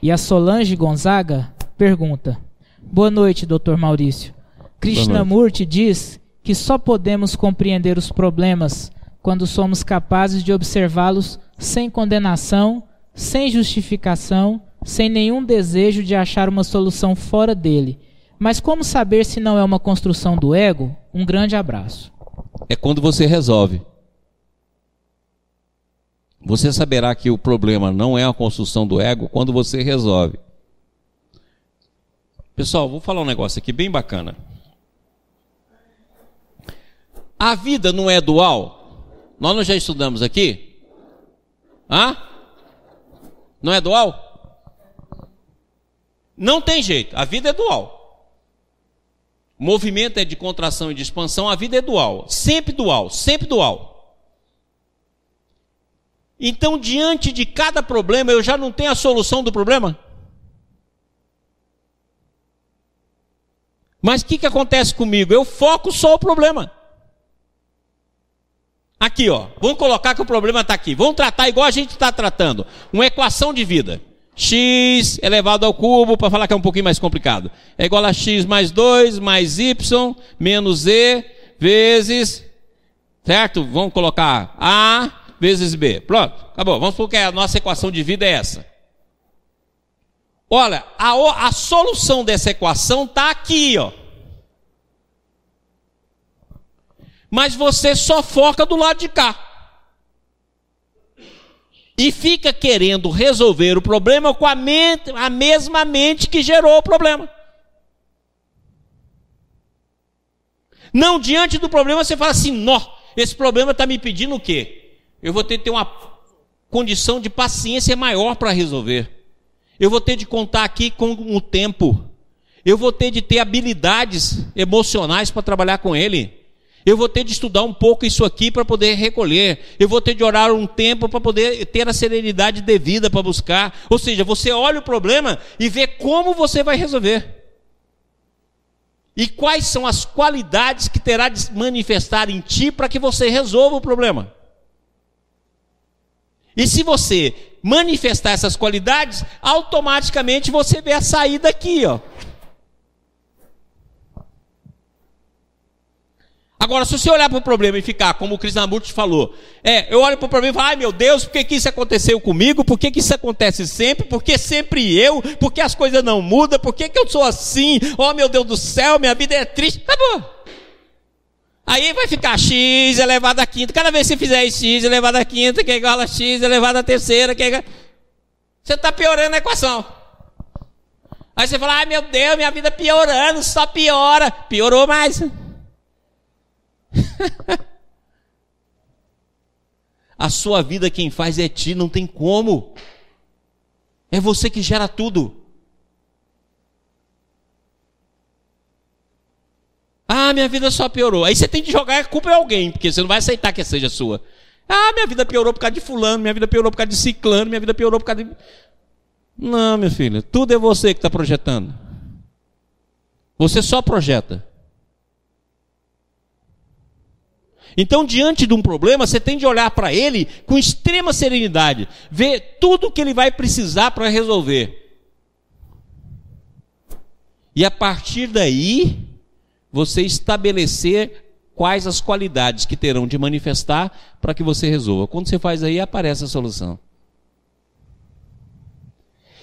E a Solange Gonzaga pergunta: Boa noite, doutor Maurício. Krishnamurti diz que só podemos compreender os problemas quando somos capazes de observá-los sem condenação, sem justificação, sem nenhum desejo de achar uma solução fora dele. Mas como saber se não é uma construção do ego? Um grande abraço. É quando você resolve. Você saberá que o problema não é a construção do ego quando você resolve. Pessoal, vou falar um negócio aqui bem bacana. A vida não é dual? Nós não já estudamos aqui? Hã? Não é dual? Não tem jeito, a vida é dual. Movimento é de contração e de expansão, a vida é dual. Sempre dual, sempre dual. Então, diante de cada problema, eu já não tenho a solução do problema? Mas o que, que acontece comigo? Eu foco só o problema. Aqui, ó. Vamos colocar que o problema está aqui. Vamos tratar igual a gente está tratando. Uma equação de vida. x elevado ao cubo, para falar que é um pouquinho mais complicado. É igual a x mais 2 mais y menos z vezes. Certo? Vamos colocar a vezes b. Pronto, acabou. Vamos supor que a nossa equação de vida é essa. Olha, a, a solução dessa equação está aqui, ó. Mas você só foca do lado de cá. E fica querendo resolver o problema com a, mente, a mesma mente que gerou o problema. Não, diante do problema você fala assim: nó, esse problema está me pedindo o quê? Eu vou ter que ter uma condição de paciência maior para resolver. Eu vou ter de contar aqui com o tempo. Eu vou ter de ter habilidades emocionais para trabalhar com ele. Eu vou ter de estudar um pouco isso aqui para poder recolher. Eu vou ter de orar um tempo para poder ter a serenidade devida para buscar. Ou seja, você olha o problema e vê como você vai resolver. E quais são as qualidades que terá de manifestar em ti para que você resolva o problema. E se você manifestar essas qualidades, automaticamente você vê a saída aqui, ó. Agora, se você olhar para o problema e ficar, como o Krishnamurti falou, é, eu olho para o problema e falo, ai meu Deus, por que, que isso aconteceu comigo? Por que, que isso acontece sempre? Por que sempre eu? Por que as coisas não mudam? Por que, que eu sou assim? Oh meu Deus do céu, minha vida é triste. Acabou. Aí vai ficar x elevado a quinta. Cada vez que você fizer x elevado a quinta, que é igual a x elevado a terceira, que é igual... Você está piorando a equação. Aí você fala, ai meu Deus, minha vida piorando, só piora. Piorou mais. a sua vida quem faz é ti, não tem como. É você que gera tudo. Ah, minha vida só piorou. Aí você tem que jogar a culpa em alguém, porque você não vai aceitar que seja sua. Ah, minha vida piorou por causa de fulano, minha vida piorou por causa de ciclano, minha vida piorou por causa de. Não, meu filho, tudo é você que está projetando. Você só projeta. Então, diante de um problema, você tem de olhar para ele com extrema serenidade, ver tudo que ele vai precisar para resolver. E a partir daí, você estabelecer quais as qualidades que terão de manifestar para que você resolva. Quando você faz aí, aparece a solução.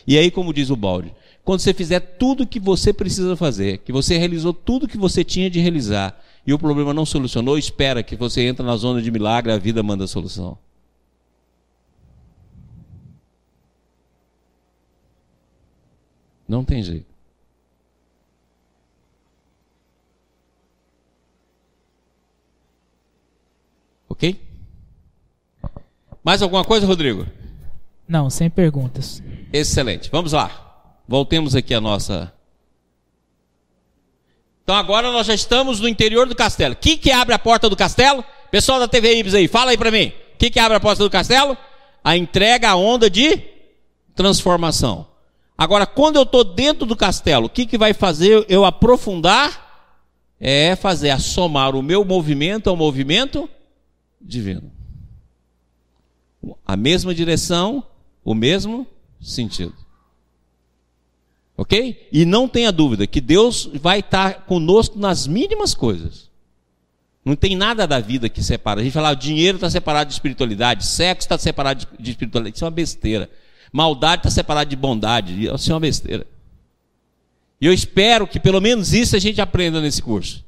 E aí, como diz o balde, quando você fizer tudo o que você precisa fazer, que você realizou tudo o que você tinha de realizar, e o problema não solucionou, espera que você entre na zona de milagre, a vida manda a solução. Não tem jeito. Ok? Mais alguma coisa, Rodrigo? Não, sem perguntas. Excelente. Vamos lá. Voltemos aqui a nossa. Então agora nós já estamos no interior do castelo. O que, abre a porta do castelo? Pessoal da TV Ibis aí, fala aí para mim. O que, que abre a porta do castelo? A entrega, a onda de transformação. Agora, quando eu estou dentro do castelo, o que, que vai fazer eu aprofundar? É fazer a somar o meu movimento ao movimento divino. A mesma direção, o mesmo sentido. Ok? E não tenha dúvida que Deus vai estar conosco nas mínimas coisas. Não tem nada da vida que separa. A gente fala, o dinheiro está separado de espiritualidade, sexo está separado de espiritualidade. Isso é uma besteira. Maldade está separada de bondade. Isso é uma besteira. E eu espero que pelo menos isso a gente aprenda nesse curso.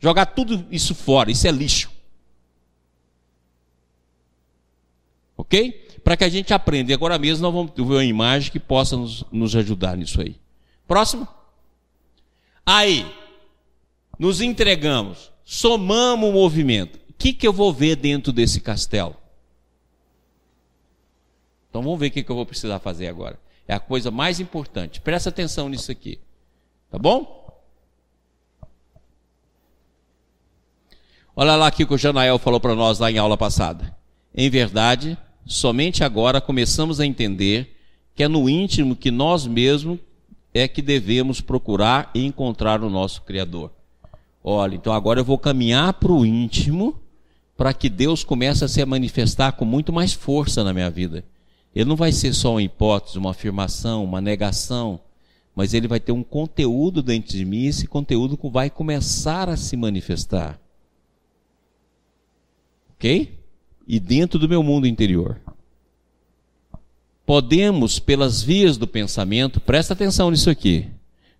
Jogar tudo isso fora, isso é lixo. Ok? Para que a gente aprenda. E agora mesmo nós vamos ver uma imagem que possa nos, nos ajudar nisso aí. Próximo. Aí, nos entregamos, somamos o movimento. O que, que eu vou ver dentro desse castelo? Então vamos ver o que, que eu vou precisar fazer agora. É a coisa mais importante. Presta atenção nisso aqui. Tá bom? Olha lá aqui o que o Janael falou para nós lá em aula passada. Em verdade, somente agora começamos a entender que é no íntimo que nós mesmos é que devemos procurar e encontrar o nosso Criador. Olha, então agora eu vou caminhar para o íntimo para que Deus comece a se manifestar com muito mais força na minha vida. Ele não vai ser só uma hipótese, uma afirmação, uma negação, mas ele vai ter um conteúdo dentro de mim e esse conteúdo vai começar a se manifestar. Ok? E dentro do meu mundo interior. Podemos, pelas vias do pensamento, presta atenção nisso aqui,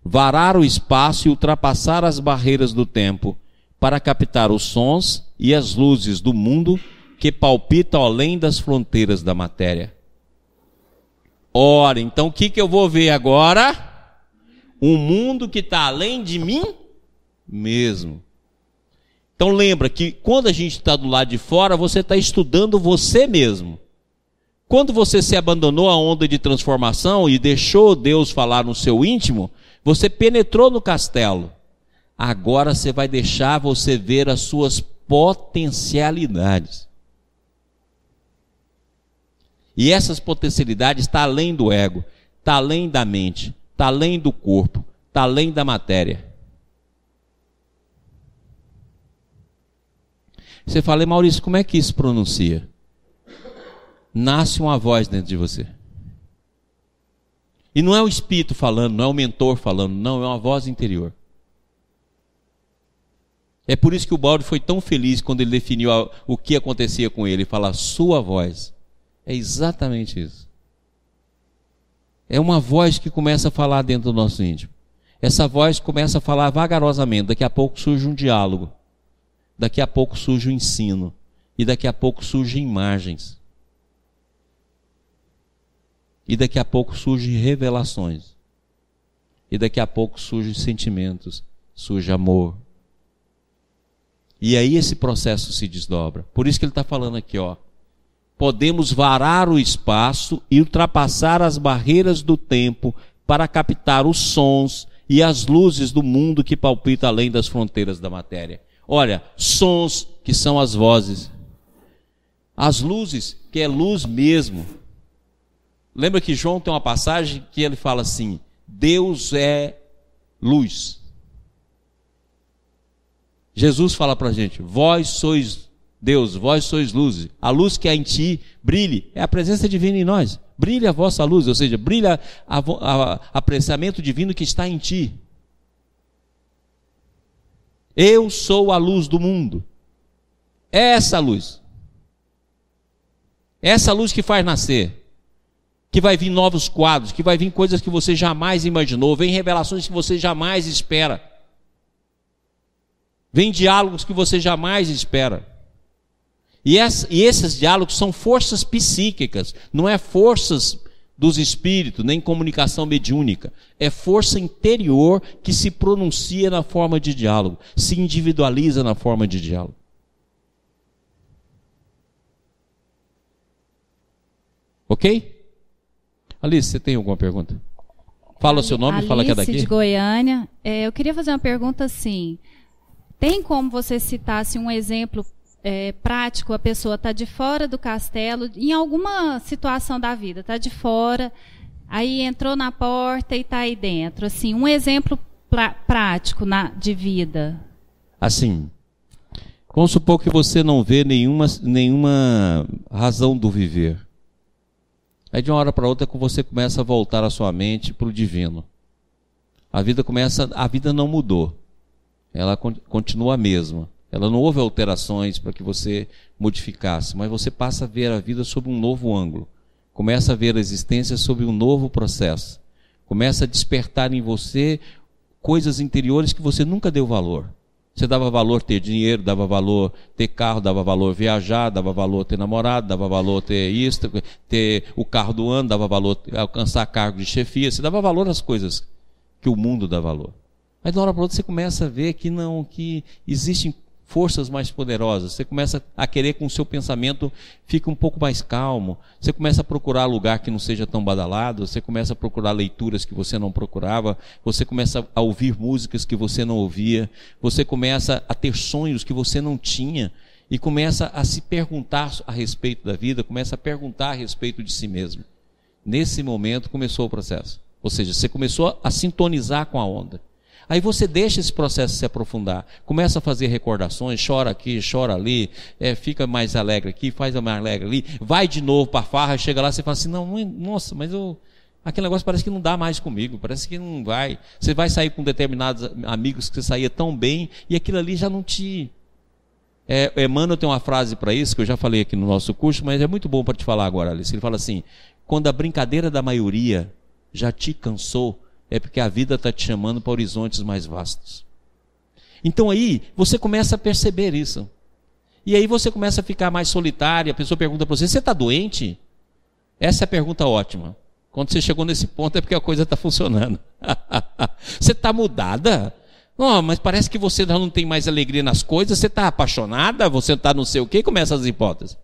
varar o espaço e ultrapassar as barreiras do tempo para captar os sons e as luzes do mundo que palpitam além das fronteiras da matéria. Ora, então o que, que eu vou ver agora? Um mundo que está além de mim mesmo. Então lembra que quando a gente está do lado de fora, você está estudando você mesmo. Quando você se abandonou à onda de transformação e deixou Deus falar no seu íntimo, você penetrou no castelo. Agora você vai deixar você ver as suas potencialidades. E essas potencialidades estão tá além do ego, está além da mente, está além do corpo, está além da matéria. Você fala, Maurício, como é que isso pronuncia? Nasce uma voz dentro de você. E não é o espírito falando, não é o mentor falando, não, é uma voz interior. É por isso que o Balde foi tão feliz quando ele definiu o que acontecia com ele. Ele fala, sua voz. É exatamente isso. É uma voz que começa a falar dentro do nosso íntimo. Essa voz começa a falar vagarosamente. Daqui a pouco surge um diálogo daqui a pouco surge o ensino, e daqui a pouco surgem imagens. E daqui a pouco surgem revelações. E daqui a pouco surgem sentimentos, surge amor. E aí esse processo se desdobra. Por isso que ele está falando aqui, ó. Podemos varar o espaço e ultrapassar as barreiras do tempo para captar os sons e as luzes do mundo que palpita além das fronteiras da matéria. Olha, sons que são as vozes. As luzes, que é luz mesmo. Lembra que João tem uma passagem que ele fala assim: Deus é luz. Jesus fala para a gente: Vós sois Deus, vós sois luz. A luz que há em ti brilhe, é a presença divina em nós. Brilha a vossa luz, ou seja, brilha a, apreciamento divino que está em ti. Eu sou a luz do mundo. É essa luz. É essa luz que faz nascer. Que vai vir novos quadros, que vai vir coisas que você jamais imaginou, vem revelações que você jamais espera. Vem diálogos que você jamais espera. E, e esses diálogos são forças psíquicas, não é forças dos espíritos, nem comunicação mediúnica. É força interior que se pronuncia na forma de diálogo, se individualiza na forma de diálogo. Ok? Alice, você tem alguma pergunta? Fala o seu nome, Alice fala que é daqui. de Goiânia. É, eu queria fazer uma pergunta assim. Tem como você citasse um exemplo é, prático? A pessoa está de fora do castelo, em alguma situação da vida, está de fora, aí entrou na porta e está aí dentro. Assim, um exemplo prático na, de vida. Assim, vamos supor que você não vê nenhuma, nenhuma razão do viver. Aí de uma hora para outra você começa a voltar a sua mente para o divino. A vida começa, a vida não mudou. Ela continua a mesma. Ela não houve alterações para que você modificasse, mas você passa a ver a vida sob um novo ângulo. Começa a ver a existência sob um novo processo. Começa a despertar em você coisas interiores que você nunca deu valor. Você dava valor ter dinheiro, dava valor ter carro, dava valor viajar, dava valor ter namorado, dava valor ter isso, ter o carro do ano, dava valor alcançar cargo de chefia. Você dava valor às coisas que o mundo dá valor. Mas de uma hora para outra você começa a ver que não, que existem forças mais poderosas. Você começa a querer com o seu pensamento fica um pouco mais calmo. Você começa a procurar lugar que não seja tão badalado. Você começa a procurar leituras que você não procurava. Você começa a ouvir músicas que você não ouvia. Você começa a ter sonhos que você não tinha e começa a se perguntar a respeito da vida. Começa a perguntar a respeito de si mesmo. Nesse momento começou o processo. Ou seja, você começou a sintonizar com a onda. Aí você deixa esse processo se aprofundar, começa a fazer recordações, chora aqui, chora ali, é, fica mais alegre aqui, faz mais alegre ali, vai de novo para a farra, chega lá, você fala assim, não, nossa, mas eu, aquele negócio parece que não dá mais comigo, parece que não vai. Você vai sair com determinados amigos que você saía tão bem e aquilo ali já não te. É, Emmanuel tem uma frase para isso, que eu já falei aqui no nosso curso, mas é muito bom para te falar agora, Alice. Ele fala assim: quando a brincadeira da maioria já te cansou, é porque a vida está te chamando para horizontes mais vastos. Então aí você começa a perceber isso. E aí você começa a ficar mais solitário. A pessoa pergunta para você: Você está doente? Essa é a pergunta ótima. Quando você chegou nesse ponto é porque a coisa está funcionando. você está mudada? Oh, mas parece que você já não tem mais alegria nas coisas. Você está apaixonada? Você está não sei o quê? Começa as hipóteses.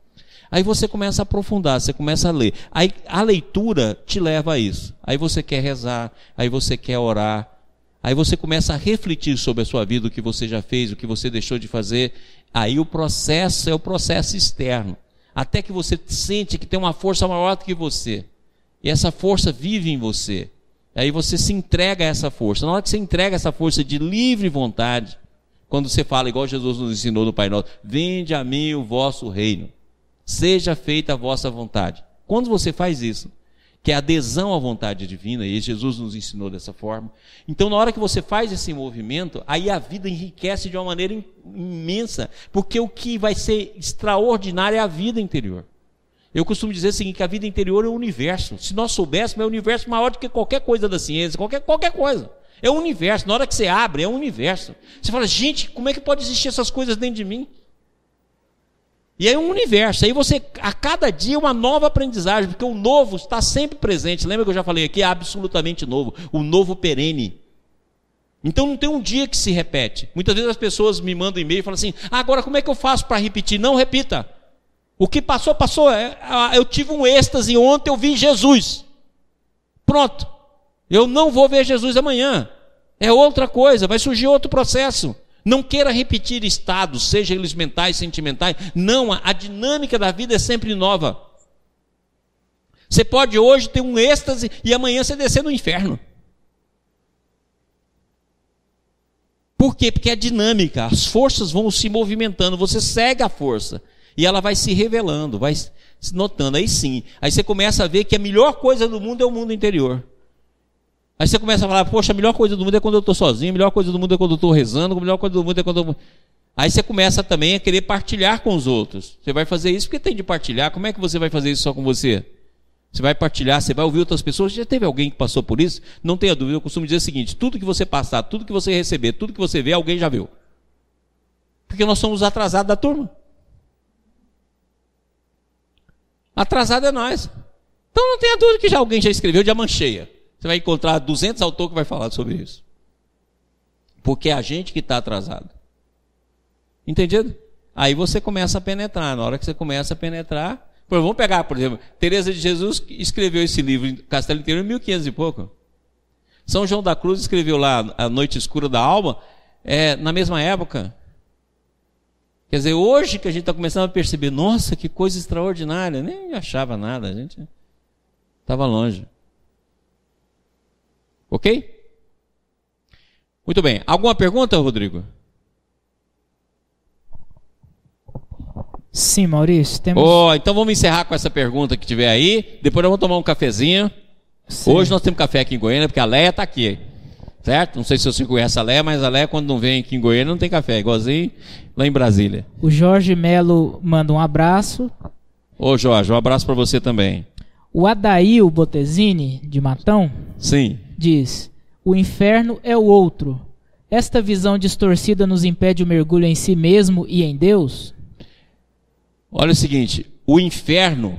Aí você começa a aprofundar, você começa a ler. Aí a leitura te leva a isso. Aí você quer rezar, aí você quer orar. Aí você começa a refletir sobre a sua vida, o que você já fez, o que você deixou de fazer. Aí o processo é o processo externo. Até que você sente que tem uma força maior do que você. E essa força vive em você. Aí você se entrega a essa força. Na hora que você entrega essa força de livre vontade, quando você fala, igual Jesus nos ensinou no Pai Nosso, vende a mim o vosso reino seja feita a vossa vontade. Quando você faz isso, que é adesão à vontade divina, e Jesus nos ensinou dessa forma. Então, na hora que você faz esse movimento, aí a vida enriquece de uma maneira imensa, porque o que vai ser extraordinário é a vida interior. Eu costumo dizer o seguinte, que a vida interior é o universo. Se nós soubéssemos, é o universo maior do que qualquer coisa da ciência, qualquer, qualquer coisa. É o universo. Na hora que você abre, é o universo. Você fala, gente, como é que pode existir essas coisas dentro de mim? E é um universo. Aí você, a cada dia, uma nova aprendizagem, porque o novo está sempre presente. Lembra que eu já falei aqui? É absolutamente novo. O novo perene. Então não tem um dia que se repete. Muitas vezes as pessoas me mandam e-mail e falam assim: ah, agora como é que eu faço para repetir? Não repita. O que passou, passou. É, eu tive um êxtase ontem, eu vi Jesus. Pronto. Eu não vou ver Jesus amanhã. É outra coisa, vai surgir outro processo. Não queira repetir estados, seja eles mentais, sentimentais. Não, a dinâmica da vida é sempre nova. Você pode hoje ter um êxtase e amanhã você descer no inferno. Por quê? Porque é dinâmica, as forças vão se movimentando, você segue a força e ela vai se revelando, vai se notando. Aí sim, aí você começa a ver que a melhor coisa do mundo é o mundo interior. Aí você começa a falar, poxa, a melhor coisa do mundo é quando eu estou sozinho, a melhor coisa do mundo é quando eu estou rezando, a melhor coisa do mundo é quando eu... Aí você começa também a querer partilhar com os outros. Você vai fazer isso porque tem de partilhar. Como é que você vai fazer isso só com você? Você vai partilhar, você vai ouvir outras pessoas. Já teve alguém que passou por isso? Não tenha dúvida, eu costumo dizer o seguinte: tudo que você passar, tudo que você receber, tudo que você vê, alguém já viu. Porque nós somos atrasados da turma. Atrasado é nós. Então não tenha dúvida que já alguém já escreveu de mancheia. Você vai encontrar 200 autores que vai falar sobre isso. Porque é a gente que está atrasado. Entendido? Aí você começa a penetrar. Na hora que você começa a penetrar. Vamos pegar, por exemplo, Teresa de Jesus escreveu esse livro em Castelo Inteiro em 1500 e pouco. São João da Cruz escreveu lá A Noite Escura da Alma, é, na mesma época. Quer dizer, hoje que a gente está começando a perceber, nossa, que coisa extraordinária, nem achava nada, a gente estava longe. Ok? Muito bem. Alguma pergunta, Rodrigo? Sim, Maurício. Temos... Oh, então vamos encerrar com essa pergunta que tiver aí. Depois nós vamos tomar um cafezinho. Sim. Hoje nós temos café aqui em Goiânia, porque a Leia está aqui. Certo? Não sei se você conhece a Leia, mas a Leia, quando não vem aqui em Goiânia, não tem café. Igualzinho lá em Brasília. O Jorge Melo manda um abraço. Ô, Jorge, um abraço para você também. O Adail Botezini, de Matão, Sim. Diz: O inferno é o outro. Esta visão distorcida nos impede o mergulho em si mesmo e em Deus? Olha o seguinte: o inferno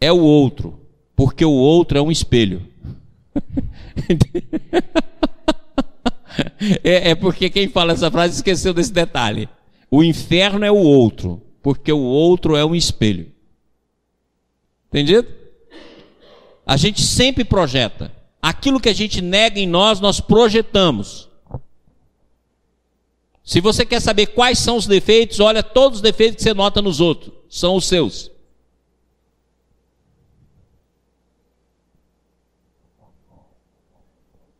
é o outro, porque o outro é um espelho. é, é, porque quem fala essa frase esqueceu desse detalhe. O inferno é o outro, porque o outro é um espelho. Entendido? A gente sempre projeta. Aquilo que a gente nega em nós, nós projetamos. Se você quer saber quais são os defeitos, olha todos os defeitos que você nota nos outros, são os seus.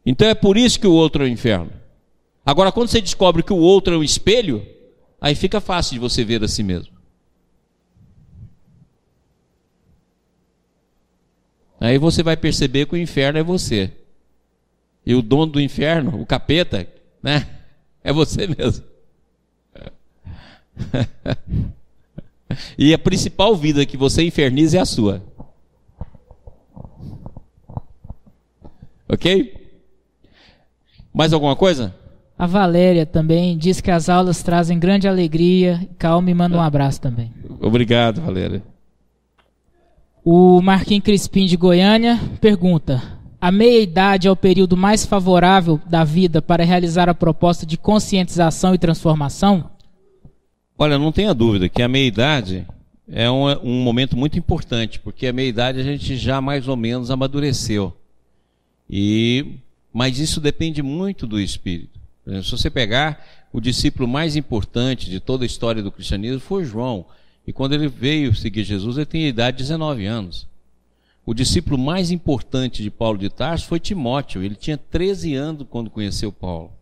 Então é por isso que o outro é o inferno. Agora, quando você descobre que o outro é um espelho, aí fica fácil de você ver a si mesmo. Aí você vai perceber que o inferno é você. E o dono do inferno, o capeta, né? É você mesmo. e a principal vida que você inferniza é a sua. Ok? Mais alguma coisa? A Valéria também diz que as aulas trazem grande alegria. Calma e manda um abraço também. Obrigado, Valéria. O Marquinhos Crispim de Goiânia pergunta: a meia-idade é o período mais favorável da vida para realizar a proposta de conscientização e transformação? Olha, não tenha dúvida que a meia-idade é um, um, momento muito importante, porque a meia-idade a gente já mais ou menos amadureceu. E, mas isso depende muito do espírito. Exemplo, se você pegar o discípulo mais importante de toda a história do cristianismo foi João. E quando ele veio seguir Jesus, ele tinha idade de 19 anos. O discípulo mais importante de Paulo de Tarso foi Timóteo. Ele tinha 13 anos quando conheceu Paulo.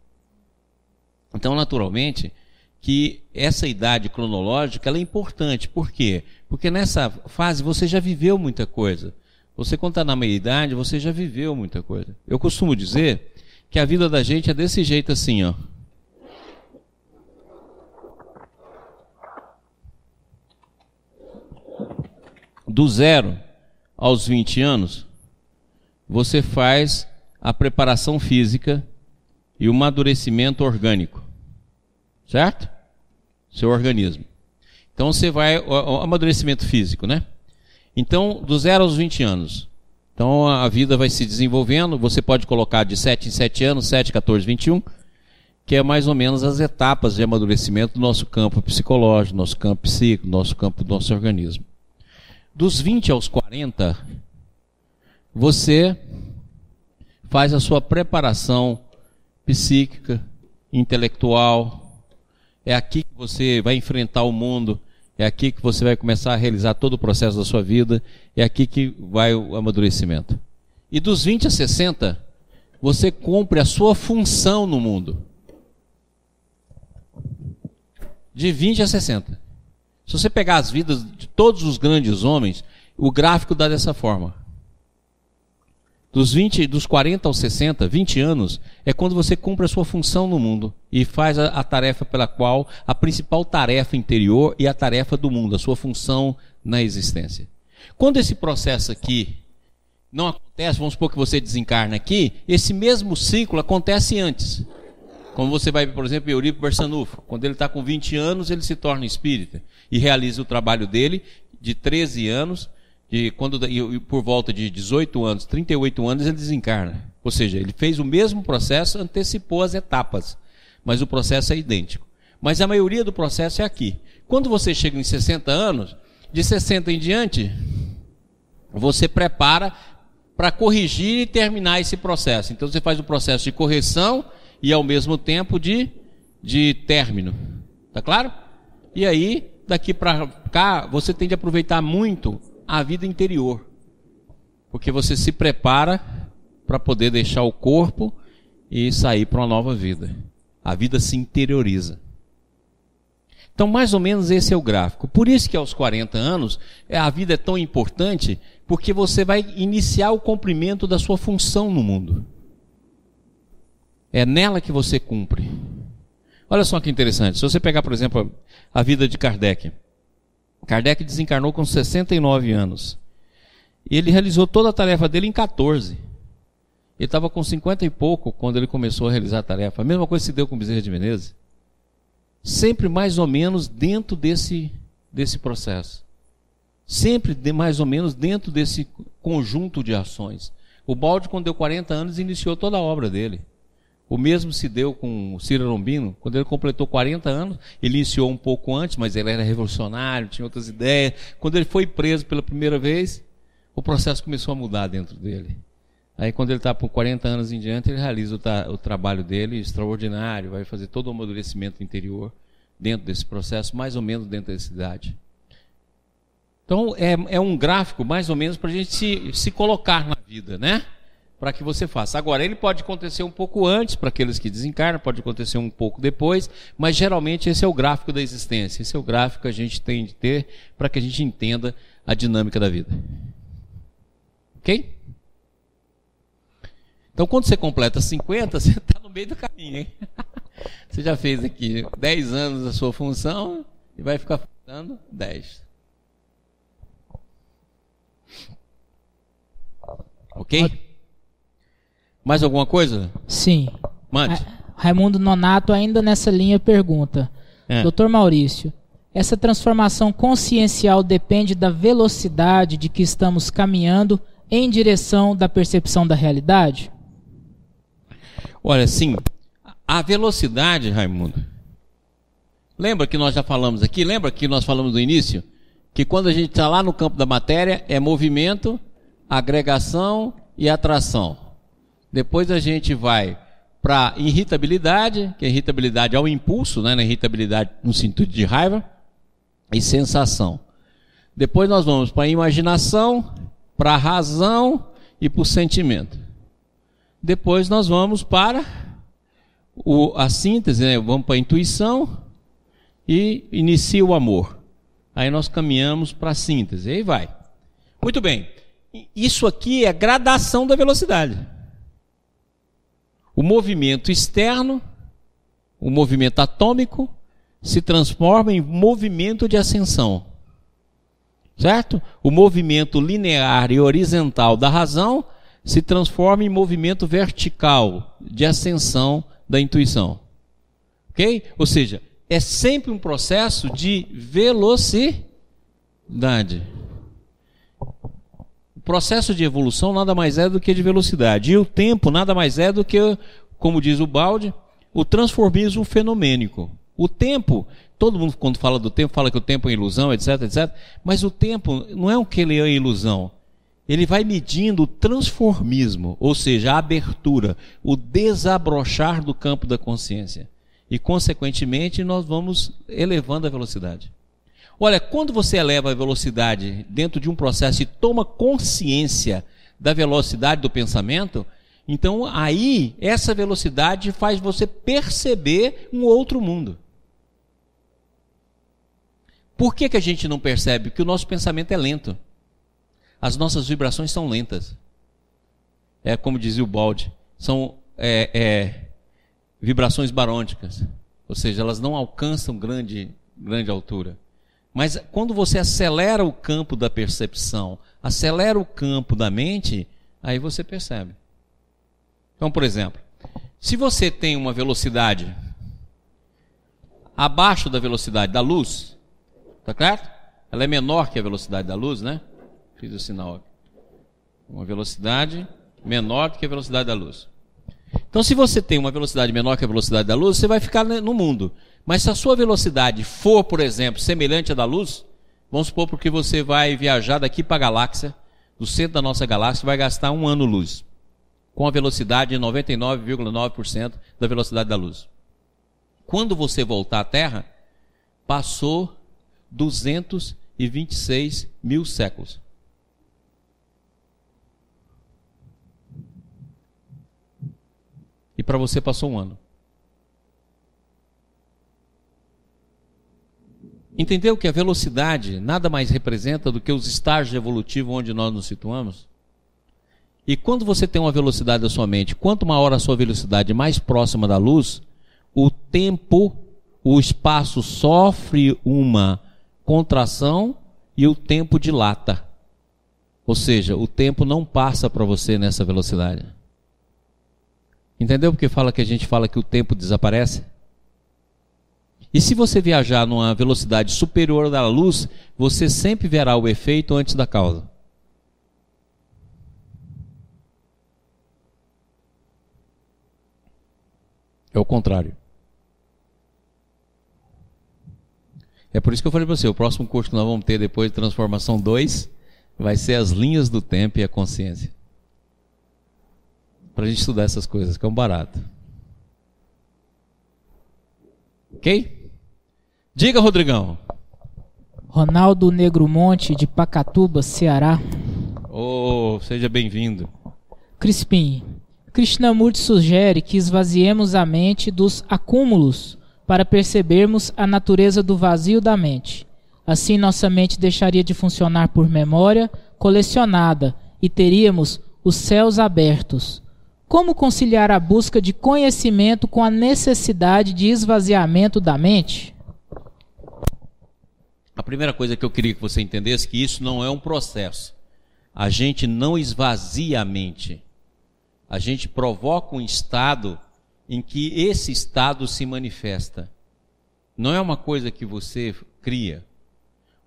Então, naturalmente, que essa idade cronológica é importante. Por quê? Porque nessa fase você já viveu muita coisa. Você, quando está na meia-idade, você já viveu muita coisa. Eu costumo dizer que a vida da gente é desse jeito assim, ó. Do zero aos 20 anos, você faz a preparação física e o amadurecimento orgânico. Certo? Seu organismo. Então você vai. O, amadurecimento físico, né? Então, do zero aos 20 anos. Então a vida vai se desenvolvendo. Você pode colocar de 7 em 7 anos, 7, 14, 21, que é mais ou menos as etapas de amadurecimento do nosso campo psicológico, nosso campo psíquico, nosso campo do nosso organismo. Dos 20 aos 40, você faz a sua preparação psíquica, intelectual. É aqui que você vai enfrentar o mundo. É aqui que você vai começar a realizar todo o processo da sua vida. É aqui que vai o amadurecimento. E dos 20 a 60, você cumpre a sua função no mundo. De 20 a 60. Se você pegar as vidas todos os grandes homens, o gráfico dá dessa forma. Dos 20, dos 40 aos 60, 20 anos, é quando você cumpre a sua função no mundo e faz a, a, tarefa pela qual, a principal tarefa interior e a tarefa do mundo, a sua função na existência. Quando esse processo aqui não acontece, vamos supor que você desencarna aqui, esse mesmo ciclo acontece antes. Como você vai, por exemplo, Eurico Barçanufo, quando ele está com 20 anos, ele se torna espírita e realiza o trabalho dele de 13 anos, de quando por volta de 18 anos, 38 anos ele desencarna. Ou seja, ele fez o mesmo processo, antecipou as etapas, mas o processo é idêntico. Mas a maioria do processo é aqui. Quando você chega em 60 anos, de 60 em diante, você prepara para corrigir e terminar esse processo. Então você faz o processo de correção e ao mesmo tempo de, de término. Tá claro? E aí, daqui para cá, você tem de aproveitar muito a vida interior. Porque você se prepara para poder deixar o corpo e sair para uma nova vida. A vida se interioriza. Então, mais ou menos esse é o gráfico. Por isso que aos 40 anos, é, a vida é tão importante, porque você vai iniciar o cumprimento da sua função no mundo. É nela que você cumpre. Olha só que interessante. Se você pegar, por exemplo, a vida de Kardec. Kardec desencarnou com 69 anos. E ele realizou toda a tarefa dele em 14. Ele estava com 50 e pouco quando ele começou a realizar a tarefa. A mesma coisa se deu com Bezerra de Menezes. Sempre mais ou menos dentro desse, desse processo. Sempre de mais ou menos dentro desse conjunto de ações. O Balde, quando deu 40 anos, iniciou toda a obra dele. O mesmo se deu com o Ciro Lombino, quando ele completou 40 anos, ele iniciou um pouco antes, mas ele era revolucionário, tinha outras ideias. Quando ele foi preso pela primeira vez, o processo começou a mudar dentro dele. Aí, quando ele está por 40 anos em diante, ele realiza o, tra o, trabalho dele extraordinário, vai fazer todo o amadurecimento interior dentro desse processo, mais ou menos dentro dessa idade. Então, é, é um gráfico mais ou menos para a gente se, se colocar na vida, né? Para que você faça. Agora, ele pode acontecer um pouco antes, para aqueles que desencarnam, pode acontecer um pouco depois, mas geralmente esse é o gráfico da existência, esse é o gráfico que a gente tem de ter para que a gente entenda a dinâmica da vida. Ok? Então, quando você completa 50, você está no meio do caminho, hein? Você já fez aqui 10 anos da sua função e vai ficar faltando 10. Ok? Mais alguma coisa? Sim. Mande. Raimundo Nonato, ainda nessa linha, pergunta: é. Doutor Maurício, essa transformação consciencial depende da velocidade de que estamos caminhando em direção da percepção da realidade? Olha, sim. A velocidade, Raimundo. Lembra que nós já falamos aqui? Lembra que nós falamos no início? Que quando a gente está lá no campo da matéria, é movimento, agregação e atração. Depois a gente vai para irritabilidade, que a irritabilidade é o impulso, né? Na irritabilidade no sentido de raiva e sensação. Depois nós vamos para a imaginação, para a razão e para o sentimento. Depois nós vamos para o, a síntese, né? vamos para a intuição e inicia o amor. Aí nós caminhamos para a síntese, aí vai. Muito bem. Isso aqui é gradação da velocidade. O movimento externo, o movimento atômico, se transforma em movimento de ascensão. Certo? O movimento linear e horizontal da razão se transforma em movimento vertical de ascensão da intuição. Ok? Ou seja, é sempre um processo de velocidade. Processo de evolução nada mais é do que de velocidade. E o tempo nada mais é do que, como diz o balde, o transformismo fenomênico. O tempo, todo mundo quando fala do tempo fala que o tempo é ilusão, etc, etc. Mas o tempo não é o que ele é ilusão. Ele vai medindo o transformismo, ou seja, a abertura, o desabrochar do campo da consciência. E, consequentemente, nós vamos elevando a velocidade. Olha, quando você eleva a velocidade dentro de um processo e toma consciência da velocidade do pensamento, então aí essa velocidade faz você perceber um outro mundo. Por que, que a gente não percebe? Porque o nosso pensamento é lento. As nossas vibrações são lentas. É como dizia o Balde, são é, é, vibrações barônicas. Ou seja, elas não alcançam grande, grande altura. Mas quando você acelera o campo da percepção, acelera o campo da mente, aí você percebe. Então, por exemplo, se você tem uma velocidade abaixo da velocidade da luz, tá certo? Ela é menor que a velocidade da luz, né? Fiz o sinal aqui. Uma velocidade menor que a velocidade da luz. Então, se você tem uma velocidade menor que a velocidade da luz, você vai ficar no mundo. Mas se a sua velocidade for, por exemplo, semelhante à da luz, vamos supor porque você vai viajar daqui para a galáxia, do centro da nossa galáxia, vai gastar um ano-luz, com a velocidade de 99,9% da velocidade da luz. Quando você voltar à Terra, passou 226 mil séculos. E para você passou um ano. Entendeu que a velocidade nada mais representa do que os estágios evolutivos onde nós nos situamos? E quando você tem uma velocidade da sua mente, quanto maior a sua velocidade mais próxima da luz, o tempo, o espaço sofre uma contração e o tempo dilata. Ou seja, o tempo não passa para você nessa velocidade. Entendeu porque fala que a gente fala que o tempo desaparece? E se você viajar numa velocidade superior da luz, você sempre verá o efeito antes da causa. É o contrário. É por isso que eu falei para você, o próximo curso que nós vamos ter depois de Transformação 2 vai ser as linhas do tempo e a consciência para a gente estudar essas coisas, que é um barato. Ok? Diga, Rodrigão. Ronaldo Negro Monte, de Pacatuba, Ceará. Oh, seja bem-vindo. Crispim, Krishnamurti sugere que esvaziemos a mente dos acúmulos para percebermos a natureza do vazio da mente. Assim, nossa mente deixaria de funcionar por memória colecionada e teríamos os céus abertos, como conciliar a busca de conhecimento com a necessidade de esvaziamento da mente? A primeira coisa que eu queria que você entendesse é que isso não é um processo. A gente não esvazia a mente. A gente provoca um estado em que esse estado se manifesta. Não é uma coisa que você cria.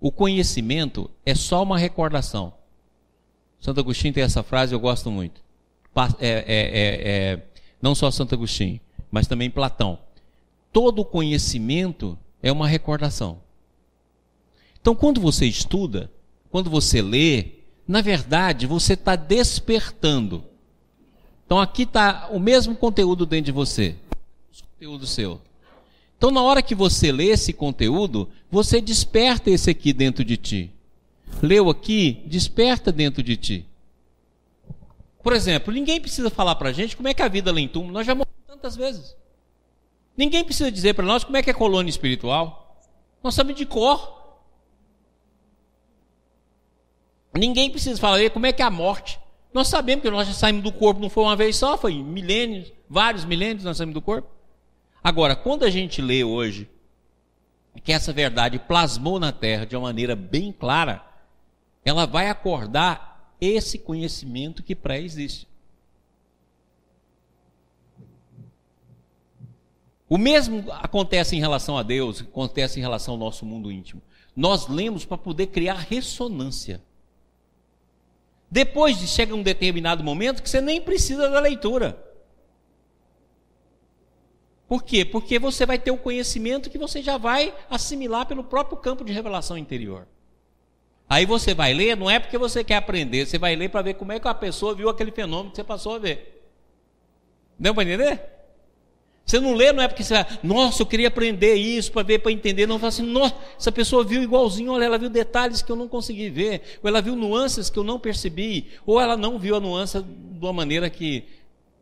O conhecimento é só uma recordação. Santo Agostinho tem essa frase, eu gosto muito é, é, é, é, não só Santo Agostinho, mas também Platão. Todo conhecimento é uma recordação. Então, quando você estuda, quando você lê, na verdade, você está despertando. Então, aqui está o mesmo conteúdo dentro de você, conteúdo seu. Então, na hora que você lê esse conteúdo, você desperta esse aqui dentro de ti. Leu aqui, desperta dentro de ti. Por exemplo, ninguém precisa falar para a gente como é que é a vida lá em túmulo. Nós já morremos tantas vezes. Ninguém precisa dizer para nós como é que é colônia espiritual. Nós sabemos de cor. Ninguém precisa falar como é que é a morte. Nós sabemos que nós já saímos do corpo, não foi uma vez só, foi milênios, vários milênios nós saímos do corpo. Agora, quando a gente lê hoje que essa verdade plasmou na Terra de uma maneira bem clara, ela vai acordar esse conhecimento que pré-existe. O mesmo acontece em relação a Deus, acontece em relação ao nosso mundo íntimo. Nós lemos para poder criar ressonância. Depois de chega um determinado momento que você nem precisa da leitura. Por quê? Porque você vai ter o conhecimento que você já vai assimilar pelo próprio campo de revelação interior. Aí você vai ler, não é porque você quer aprender, você vai ler para ver como é que a pessoa viu aquele fenômeno que você passou a ver. Deu para entender? Você não lê, não é porque você vai, nossa, eu queria aprender isso para ver, para entender. Não, fala assim, nossa, essa pessoa viu igualzinho, olha, ela viu detalhes que eu não consegui ver, ou ela viu nuances que eu não percebi, ou ela não viu a nuance de uma maneira que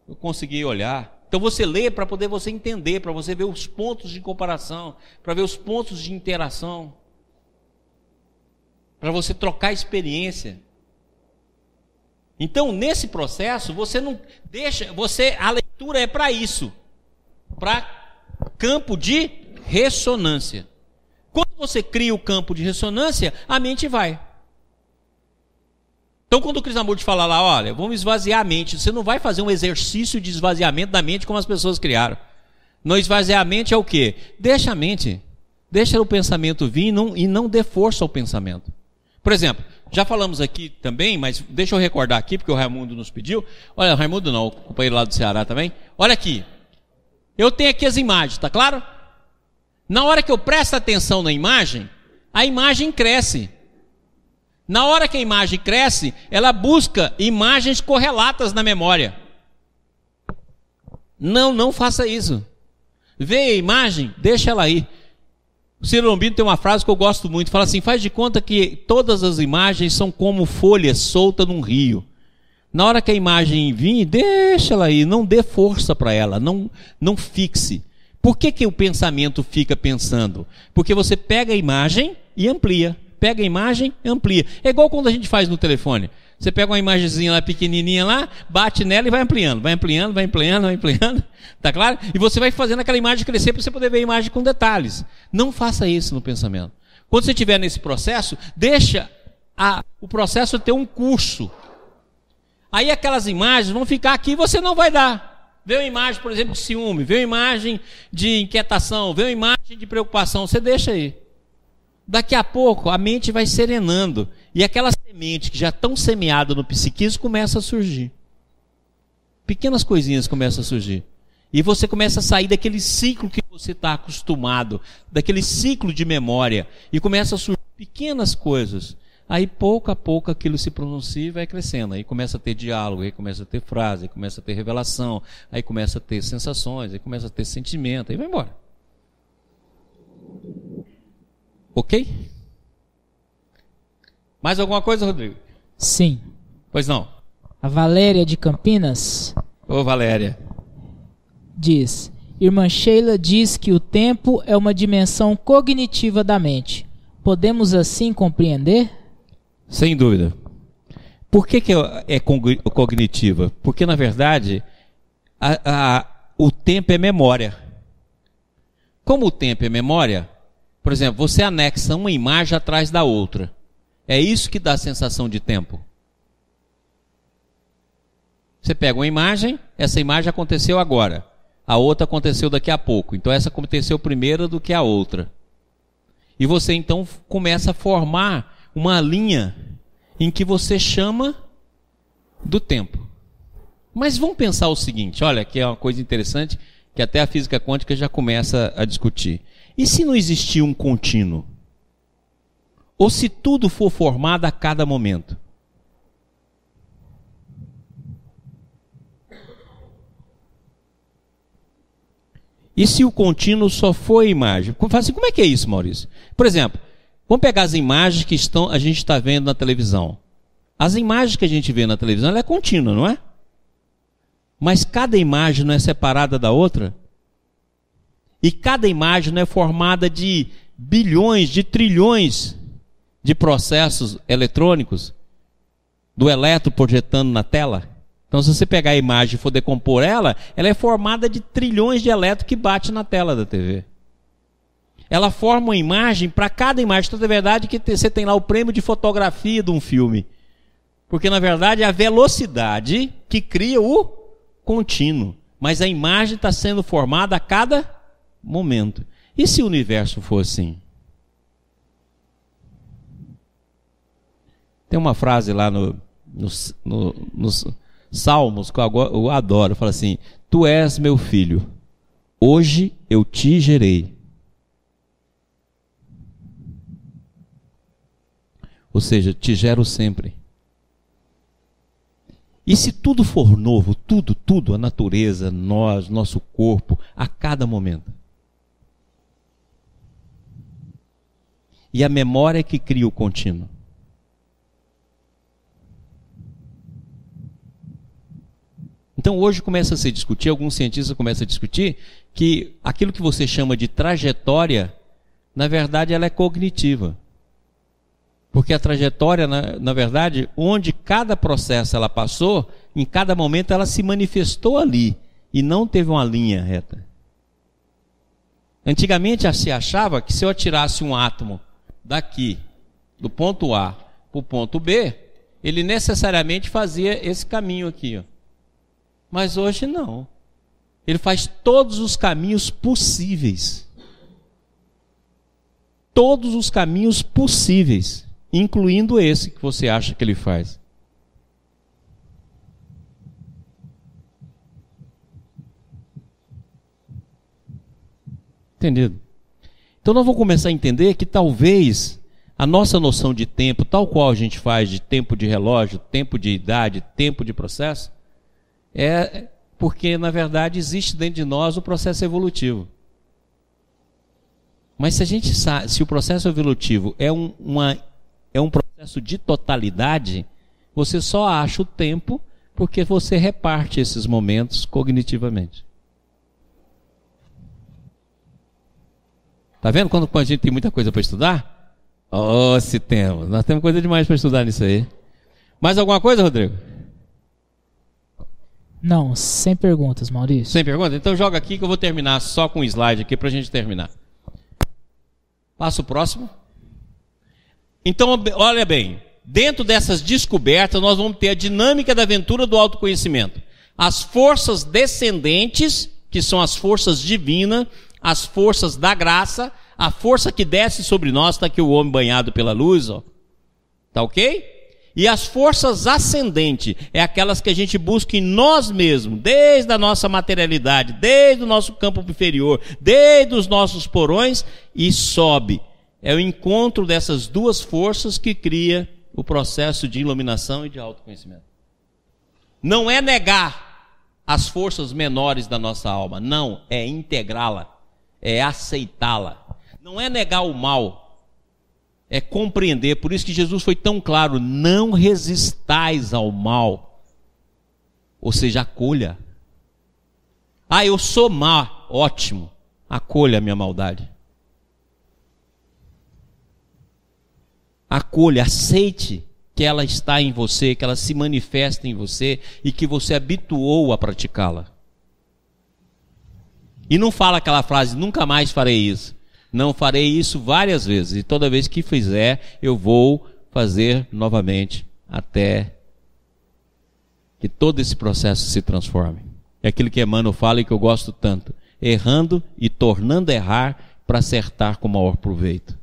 eu consegui olhar. Então você lê para poder você entender, para você ver os pontos de comparação, para ver os pontos de interação para você trocar experiência. Então, nesse processo, você não deixa, você a leitura é para isso, para campo de ressonância. Quando você cria o campo de ressonância, a mente vai. Então, quando o Krishnamurti fala lá, olha, vamos esvaziar a mente, você não vai fazer um exercício de esvaziamento da mente como as pessoas criaram. No esvaziar a mente é o quê? Deixa a mente, deixa o pensamento vir e não, e não dê força ao pensamento. Por exemplo, Já falamos aqui também, mas deixa eu recordar aqui, porque o Raimundo nos pediu. Olha, o Raimundo não, o companheiro lá do Ceará também. Olha aqui. Eu tenho aqui as imagens, tá claro? Na hora que eu presto atenção na imagem, a imagem cresce. Na hora que a imagem cresce, ela busca imagens correlatas na memória. Não, não faça isso. Vê a imagem, deixa ela aí. O Ciro Lombino tem uma frase que eu gosto muito, fala assim: faz de conta que todas as imagens são como folhas soltas num rio. Na hora que a imagem vir, deixa ela aí, não dê força para ela, não, não fixe. Por que, que o pensamento fica pensando? Porque você pega a imagem e amplia. Pega a imagem e amplia. É igual quando a gente faz no telefone. Você pega uma imagenzinha lá pequenininha lá, bate nela e vai ampliando, vai ampliando, vai ampliando, vai ampliando, tá claro? E você vai fazendo aquela imagem crescer para você poder ver a imagem com detalhes. Não faça isso no pensamento. Quando você estiver nesse processo, deixa a, o processo ter um curso. Aí aquelas imagens vão ficar aqui e você não vai dar. Vê uma imagem, por exemplo, de ciúme, vê uma imagem de inquietação, vê uma imagem de preocupação, você deixa aí. Daqui a pouco a mente vai serenando e aquela semente que já estão semeada no psiquismo começa a surgir. Pequenas coisinhas começam a surgir. E você começa a sair daquele ciclo que você está acostumado, daquele ciclo de memória, e começa a surgir pequenas coisas. Aí pouco a pouco aquilo se pronuncia e vai crescendo. Aí começa a ter diálogo, aí começa a ter frase, aí começa a ter revelação, aí começa a ter sensações, aí começa a ter sentimento, aí vai embora. Ok? Mais alguma coisa, Rodrigo? Sim. Pois não. A Valéria de Campinas. Ô, Valéria. Diz: Irmã Sheila diz que o tempo é uma dimensão cognitiva da mente. Podemos assim compreender? Sem dúvida. Por que, que é cognitiva? Porque, na verdade, a, a, o tempo é memória. Como o tempo é memória, por exemplo, você anexa uma imagem atrás da outra. É isso que dá a sensação de tempo. Você pega uma imagem, essa imagem aconteceu agora. A outra aconteceu daqui a pouco. Então essa aconteceu primeiro do que a outra. E você então começa a formar uma linha em que você chama do tempo. Mas vamos pensar o seguinte, olha, que é uma coisa interessante que até a física quântica já começa a discutir. E se não existir um contínuo? Ou se tudo for formado a cada momento? E se o contínuo só for imagem? Assim, como é que é isso, Maurício? Por exemplo, vamos pegar as imagens que estão, a gente está vendo na televisão. As imagens que a gente vê na televisão, ela é contínua, não é? Mas cada imagem não é separada da outra? E cada imagem não é formada de bilhões, de trilhões de processos eletrônicos do eletro projetando na tela? Então, se você pegar a imagem e for decompor ela, ela é formada de trilhões de elétrons que bate na tela da TV. Ela forma uma imagem para cada imagem. Então, é verdade que você tem lá o prêmio de fotografia de um filme. Porque, na verdade, é a velocidade que cria o contínuo. Mas a imagem está sendo formada a cada momento. E se o universo for assim? Tem uma frase lá no, no, no, nos Salmos que eu adoro. Fala assim: Tu és meu filho, hoje eu te gerei. Ou seja, te gero sempre. E se tudo for novo, tudo, tudo, a natureza, nós, nosso corpo, a cada momento. E a memória que cria o contínuo. Então hoje começa a se discutir, alguns cientistas começam a discutir que aquilo que você chama de trajetória, na verdade ela é cognitiva. Porque a trajetória, na, na verdade, onde cada processo ela passou, em cada momento ela se manifestou ali e não teve uma linha reta. Antigamente se achava que se eu atirasse um átomo daqui, do ponto A para o ponto B, ele necessariamente fazia esse caminho aqui. Ó. Mas hoje não. Ele faz todos os caminhos possíveis. Todos os caminhos possíveis. Incluindo esse que você acha que ele faz. Entendido? Então nós vamos começar a entender que talvez a nossa noção de tempo, tal qual a gente faz de tempo de relógio, tempo de idade, tempo de processo, é porque na verdade existe dentro de nós o processo evolutivo. Mas se a gente sabe, se o processo evolutivo é um, uma, é um processo de totalidade, você só acha o tempo porque você reparte esses momentos cognitivamente. Tá vendo quando a gente tem muita coisa para estudar? Oh, se temos. Nós temos coisa demais para estudar nisso aí. Mais alguma coisa, Rodrigo? Não, sem perguntas, Maurício. Sem perguntas? Então joga aqui que eu vou terminar só com um slide aqui para a gente terminar. Passo o próximo. Então, olha bem, dentro dessas descobertas, nós vamos ter a dinâmica da aventura do autoconhecimento. As forças descendentes, que são as forças divinas, as forças da graça, a força que desce sobre nós, está aqui o homem banhado pela luz, ó. Tá ok? E as forças ascendentes é aquelas que a gente busca em nós mesmos, desde a nossa materialidade, desde o nosso campo inferior, desde os nossos porões e sobe. É o encontro dessas duas forças que cria o processo de iluminação e de autoconhecimento. Não é negar as forças menores da nossa alma, não, é integrá-la é aceitá-la. Não é negar o mal, é compreender. Por isso que Jesus foi tão claro: não resistais ao mal. Ou seja, acolha. Ah, eu sou má, ótimo. Acolha a minha maldade. Acolha, aceite que ela está em você, que ela se manifesta em você e que você habituou a praticá-la. E não fala aquela frase, nunca mais farei isso. Não farei isso várias vezes. E toda vez que fizer, eu vou fazer novamente até que todo esse processo se transforme. É aquilo que Emmanuel fala e que eu gosto tanto. Errando e tornando a errar para acertar com maior proveito.